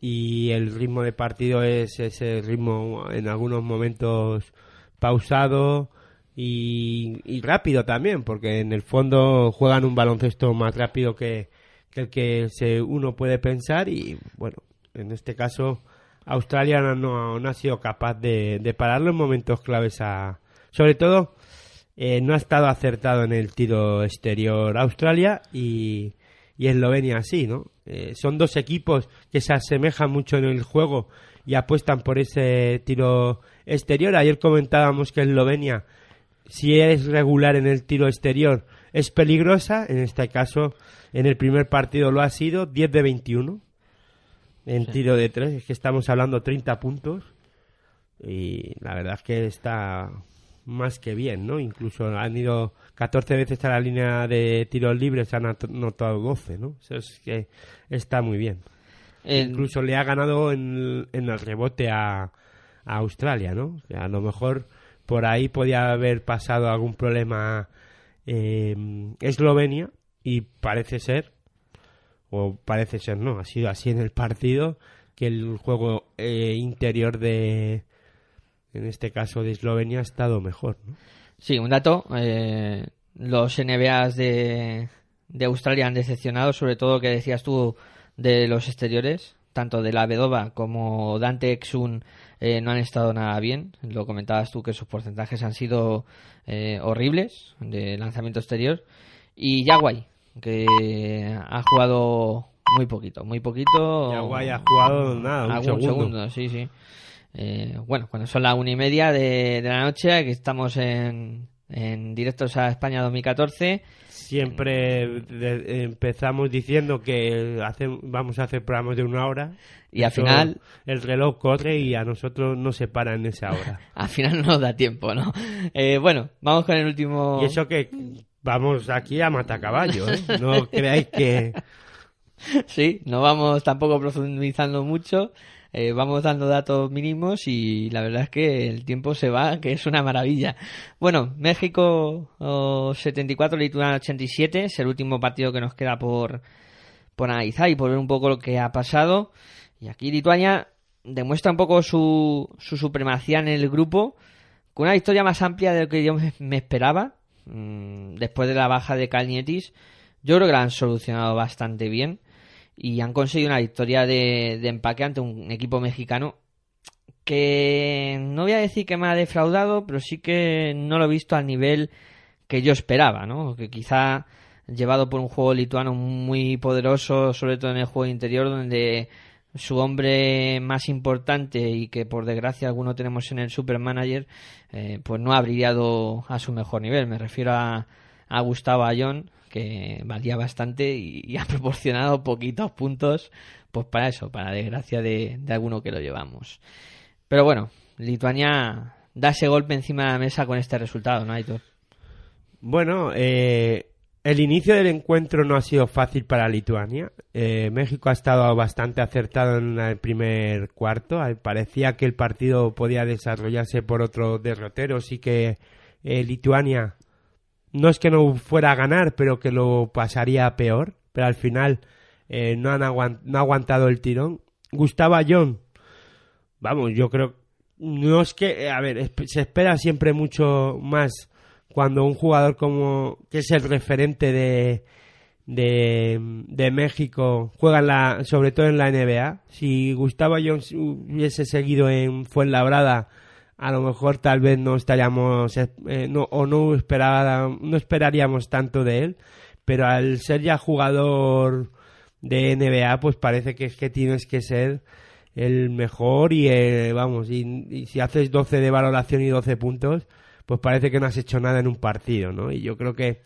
y el ritmo de partido es ese ritmo en algunos momentos pausado y, rápido también, porque en el fondo juegan un baloncesto más rápido que, el que se, uno puede pensar y bueno, en este caso Australia no, no- no ha sido capaz de, de pararlo en momentos claves a... Sobre todo, eh, no ha estado acertado en el tiro exterior Australia y, y Eslovenia sí, ¿no? Eh, son dos equipos que se asemejan mucho en el juego y apuestan por ese tiro exterior. Ayer comentábamos que Eslovenia, si es regular en el tiro exterior, es peligrosa. En este caso, en el primer partido lo ha sido, 10 de 21 en tiro de tres. Es que estamos hablando 30 puntos y la verdad es que está más que bien, ¿no? Incluso han ido 14 veces a la línea de tiros libres, han anotado 12, ¿no? Eso es que está muy bien. El- Incluso le ha ganado en, en el rebote a, a Australia, ¿no? Que a lo mejor por ahí podía haber pasado algún problema eh, Eslovenia y parece ser, o parece ser no, ha sido así en el partido, que el juego eh, interior de, en este caso de Eslovenia, ha estado mejor, ¿no? Sí, un dato. eh, los NBAs de, de Australia han decepcionado, sobre todo que decías tú de los exteriores, tanto de la Vedova como Dante Exun eh, no han estado nada bien. Lo comentabas tú que sus porcentajes han sido eh, horribles de lanzamiento exterior. Y Yaguay, que ha jugado muy poquito, muy poquito. Yaguay ha jugado nada, un algún segundo. sí, sí. Eh, bueno, cuando son las una y media de, de la noche, que estamos en, en directos a España 2014. Siempre de- empezamos diciendo que hace- vamos a hacer programas de una hora. Y al final- El reloj corre y a nosotros no se para en esa hora. Al final no nos da tiempo, ¿no? Eh, bueno, vamos con el último. Y eso que vamos aquí a matacaballo, ¿eh? No creáis que... Sí, no vamos tampoco profundizando mucho. Eh, vamos dando datos mínimos y la verdad es que el tiempo se va, que es una maravilla. Bueno, México oh, 74, Lituania 87, es el último partido que nos queda por, por analizar y por ver un poco lo que ha pasado. Y aquí Lituania demuestra un poco su, su supremacía en el grupo, con una victoria más amplia de lo que yo me, esperaba. Mm, después de la baja de Kalnietis, yo creo que la han solucionado bastante bien y han conseguido una victoria de, de empaque ante un equipo mexicano que no voy a decir que me ha defraudado, pero sí que no lo he visto al nivel que yo esperaba, ¿no? Que quizá llevado por un juego lituano muy poderoso, sobre todo en el juego interior, donde su hombre más importante y que por desgracia alguno tenemos en el Supermanager, eh, pues no ha brillado a su mejor nivel. Me refiero a, a Gustavo Ayón, que valía bastante y, ha proporcionado poquitos puntos, pues para eso, para desgracia de, de alguno que lo llevamos. Pero bueno, Lituania da ese golpe encima de la mesa con este resultado, ¿no, Aitor? Bueno, eh, el inicio del encuentro no ha sido fácil para Lituania. Eh, México ha estado bastante acertado en el primer cuarto. Eh, Parecía que el partido podía desarrollarse por otro derrotero. Sí que eh, Lituania no es que no fuera a ganar, pero que lo pasaría peor. Pero al final eh, no, han no ha aguantado el tirón. Gustavo Ayón, vamos, yo creo. No es que, eh, a ver, se espera siempre mucho más cuando un jugador como que es el referente de, de, de México juega en la, sobre todo en la NBA. Si Gustavo Jones hubiese seguido en Fuenlabrada, a lo mejor tal vez no estaríamos eh, no, o no esperaba, no esperaríamos tanto de él, pero al ser ya jugador de NBA, pues parece que es que tienes que ser el mejor y eh, vamos, y, si haces 12 de valoración y 12 puntos, pues parece que no has hecho nada en un partido, ¿no? Y yo creo que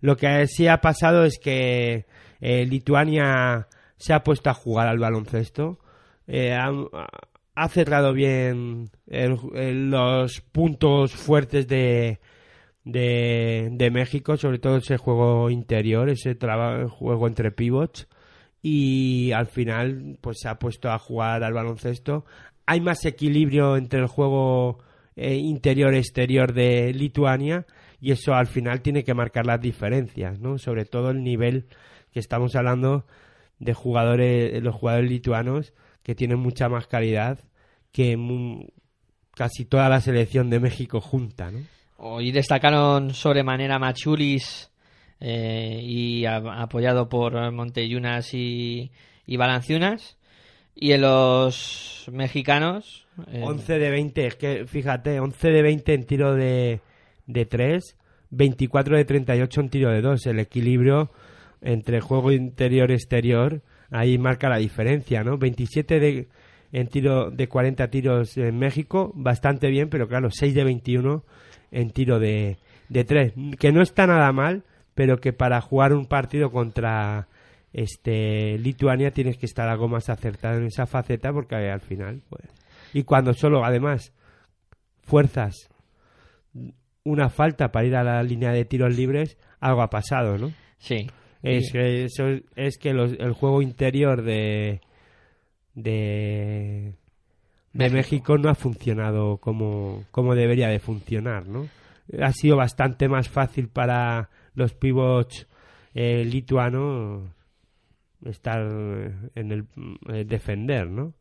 lo que sí ha pasado es que eh, Lituania se ha puesto a jugar al baloncesto, eh, ha, ha cerrado bien el- el- los puntos fuertes de, de, México, sobre todo ese juego interior, ese traba- juego entre pivots y al final pues se ha puesto a jugar al baloncesto. Hay más equilibrio entre el juego eh, interior-exterior de Lituania y eso al final tiene que marcar las diferencias, ¿no? Sobre todo el nivel que estamos hablando de jugadores, los jugadores lituanos que tienen mucha más calidad que casi toda la selección de México junta, ¿no? Hoy destacaron sobremanera Machulis eh, y a- apoyado por Monteyunas y, y Balanciunas. Y en los mexicanos. eh, 11 de 20, es que fíjate, 11 de 20 en tiro de, de 3, 24 de 38 en tiro de 2. El equilibrio entre juego interior-exterior ahí marca la diferencia, ¿no? 27 de, en tiro de 40 tiros en México, bastante bien, pero claro, 6 de 21 en tiro de, de 3, que no está nada mal, pero que para jugar un partido contra este Lituania tienes que estar algo más acertado en esa faceta porque al final pues y cuando solo además fuerzas una falta para ir a la línea de tiros libres algo ha pasado no Sí. es que eso es que los- el juego interior de de de México. México no ha funcionado como, como debería de funcionar, ¿no? Ha sido bastante más fácil para los pivots eh, lituanos estar en el eh, defender, ¿no?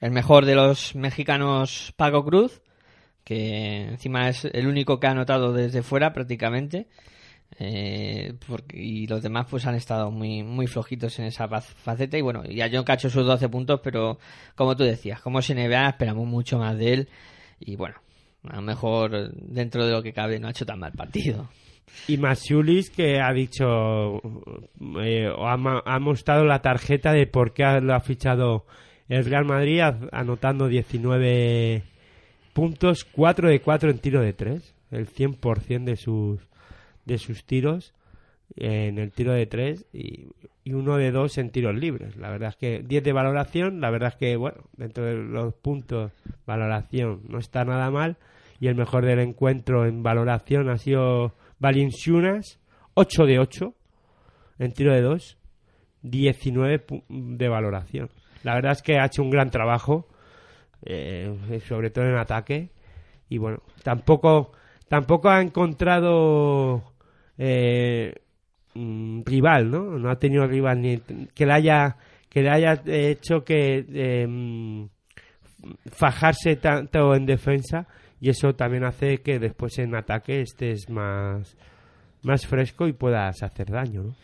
El mejor de los mexicanos, Paco Cruz, que encima es el único que ha anotado desde fuera prácticamente. Eh, y los demás pues han estado muy muy flojitos en esa faceta y bueno, ya John Cacho sus 12 puntos, pero como tú decías, como es NBA esperamos mucho más de él y bueno, a lo mejor dentro de lo que cabe no ha hecho tan mal partido. Y Masiulis que ha dicho, eh, ha, ha mostrado la tarjeta de por qué lo ha fichado el Real Madrid anotando 19 puntos, 4 de 4 en tiro de 3, el 100% de sus, de sus tiros en el tiro de 3 y, uno de 2 en tiros libres. La verdad es que 10 de valoración, la verdad es que, bueno, dentro de los puntos, valoración no está nada mal. Y el mejor del encuentro en valoración ha sido Valenciunas, 8 de 8 en tiro de 2, 19 pu- de valoración. La verdad es que ha hecho un gran trabajo, eh, sobre todo en ataque. Y bueno, tampoco, tampoco ha encontrado eh, mm, rival, ¿no? No ha tenido rival ni que le haya, que le haya hecho que eh, mm, fajarse tanto en defensa y eso también hace que después en ataque estés más más fresco y puedas hacer daño, ¿no?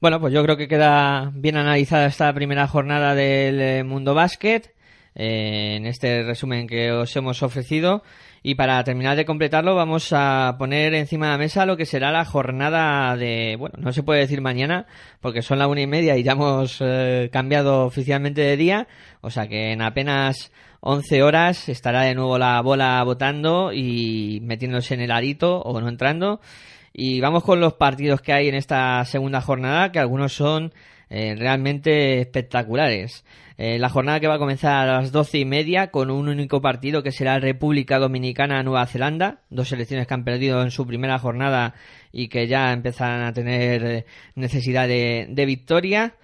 Bueno, pues yo creo que queda bien analizada esta primera jornada del eh, Mundo Básquet en este resumen que os hemos ofrecido. Y para terminar de completarlo, vamos a poner encima de la mesa lo que será la jornada de. Bueno, no se puede decir mañana, porque son la una y media y ya hemos eh, cambiado oficialmente de día. O sea que en apenas 11 horas estará de nuevo la bola botando y metiéndose en el arito o no entrando. Y vamos con los partidos que hay en esta segunda jornada, que algunos son eh, realmente espectaculares. Eh, la jornada que va a comenzar a las doce y media con un único partido que será República Dominicana-Nueva Zelanda, dos selecciones que han perdido en su primera jornada y que ya empezarán a tener eh, necesidad de, de victoria.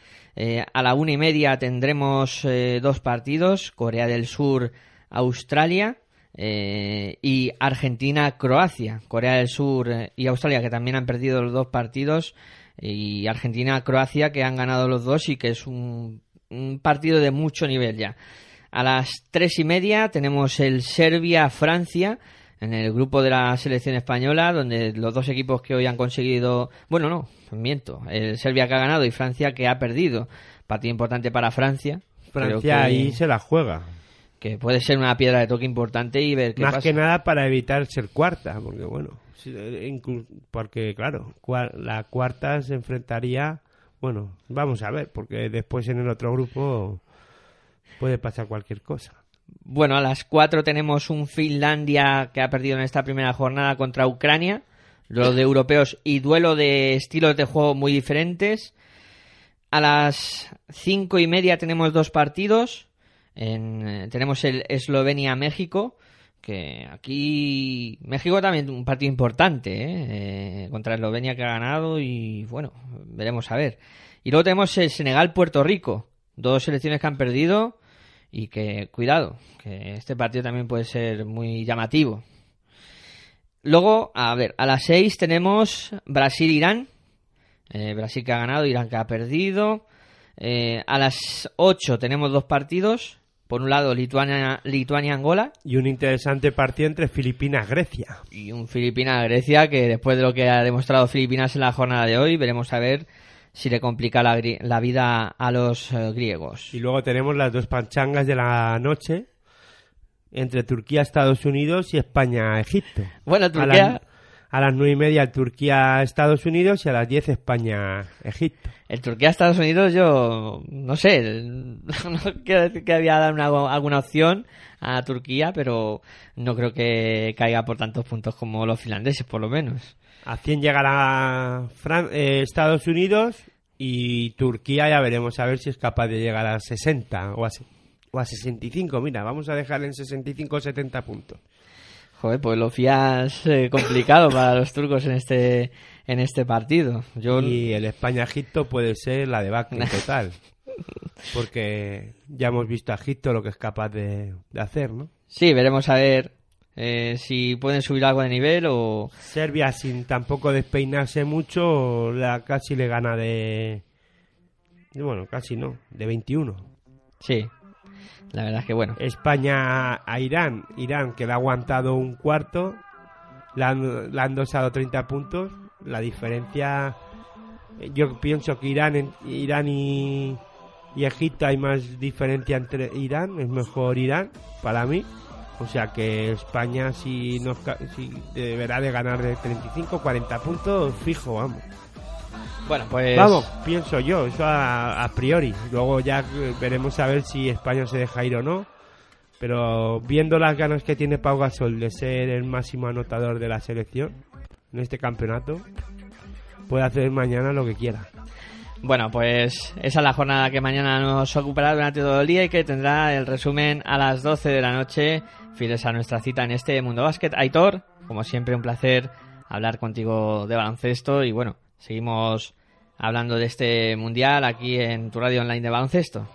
A la una y media tendremos dos partidos, Corea del Sur, Australia eh, y Argentina-Croacia. Corea del Sur y Australia que también han perdido los dos partidos y Argentina-Croacia que han ganado los dos y que es un, un partido de mucho nivel ya. A las tres y media tenemos el Serbia-Francia en el grupo de la selección española, donde los dos equipos que hoy han conseguido, bueno, no, miento, el Serbia que ha ganado y Francia que ha perdido. Partido importante para Francia. Francia que- ahí se la juega. que puede ser una piedra de toque importante y ver qué Más pasa. que nada para evitar ser cuarta, porque bueno, porque claro, la cuarta se enfrentaría, bueno, vamos a ver, porque después en el otro grupo puede pasar cualquier cosa. Bueno, a las 4 tenemos un Finlandia que ha perdido en esta primera jornada contra Ucrania. Duelo de europeos y duelo de estilos de juego muy diferentes. A las cinco y media tenemos dos partidos. En, eh, tenemos el Eslovenia-México, que aquí México también un partido importante ¿eh? Eh, contra Eslovenia que ha ganado y bueno, veremos a ver. Y luego tenemos el Senegal-Puerto Rico, dos selecciones que han perdido y que cuidado, que este partido también puede ser muy llamativo. Luego, a ver, a las 6 tenemos Brasil-Irán. Eh, Brasil que ha ganado, Irán que ha perdido. Eh, a las 8 tenemos dos partidos. Por un lado, Lituania- Lituania-Angola Y un interesante partido entre Filipinas-Grecia. y un Filipinas-Grecia que después de lo que ha demostrado Filipinas en la jornada de hoy, veremos a ver si le complica la, la vida a los eh, griegos. Y luego tenemos las dos panchangas de la noche entre Turquía, Estados Unidos y España, Egipto. Bueno, Turquía, a las nueve y media Turquía, Estados Unidos y a las 10 España, Egipto. el Turquía-Estados Unidos yo no sé, no quiero decir que había dado una- alguna opción a Turquía, pero no creo que caiga por tantos puntos como los finlandeses, por lo menos. A 100 llegará Fran- eh, Estados Unidos y Turquía ya veremos a ver si es capaz de llegar a 60 o a, se- o a 65. Mira, vamos a dejar en 65 o 70 puntos. Joder, pues lo fías eh, complicado para los turcos en este en este partido. Yo Y el España-Egipto puede ser la debacle total. Porque ya hemos visto a Egipto lo que es capaz de, de hacer, ¿no? sí, veremos a ver eh, si pueden subir algo de nivel o Serbia, sin tampoco despeinarse mucho, la casi le gana de... Bueno, casi no, de 21. sí. La verdad es que bueno. España a Irán. Irán que le ha aguantado un cuarto. Le han, han dosado 30 puntos. La diferencia. eh, Yo pienso que Irán, Irán y, Egipto hay más diferencia entre Irán. Es mejor Irán para mí. O sea que España si, nos, si deberá de ganar de 35 40 puntos fijo, vamos. Bueno, pues Vamos, pienso yo, eso a, a priori. Luego ya eh, veremos a ver si España se deja ir o no. Pero viendo las ganas que tiene Pau Gasol de ser el máximo anotador de la selección en este campeonato, puede hacer mañana lo que quiera. Bueno, pues esa es la jornada que mañana nos ocupará durante todo el día y que tendrá el resumen a las 12 de la noche, fieles a nuestra cita en este Mundo Básquet. Aitor, como siempre, un placer hablar contigo de baloncesto y bueno, seguimos hablando de este mundial aquí en tu radio online de baloncesto.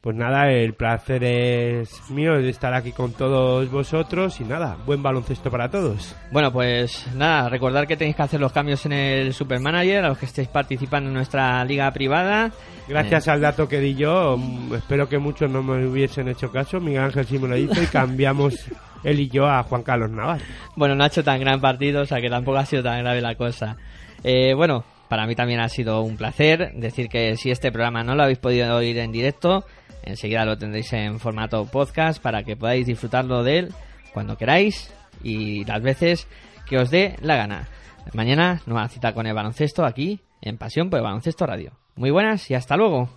Pues nada, el placer es mío de estar aquí con todos vosotros y nada, buen baloncesto para todos. Bueno, pues nada, recordar que tenéis que hacer los cambios en el Supermanager, a los que estéis participando en nuestra liga privada. Gracias al dato que di yo, mm, espero que muchos no me hubiesen hecho caso. Miguel Ángel sí me lo hizo y cambiamos él y yo a Juan Carlos Navarro. Bueno, no ha hecho tan gran partido, o sea que tampoco ha sido tan grave la cosa. Eh, bueno, para mí también ha sido un placer decir que si este programa no lo habéis podido oír en directo, enseguida lo tendréis en formato podcast para que podáis disfrutarlo de él cuando queráis y las veces que os dé la gana. Mañana nueva cita con el baloncesto aquí en Pasión por el Baloncesto Radio. Muy buenas y hasta luego.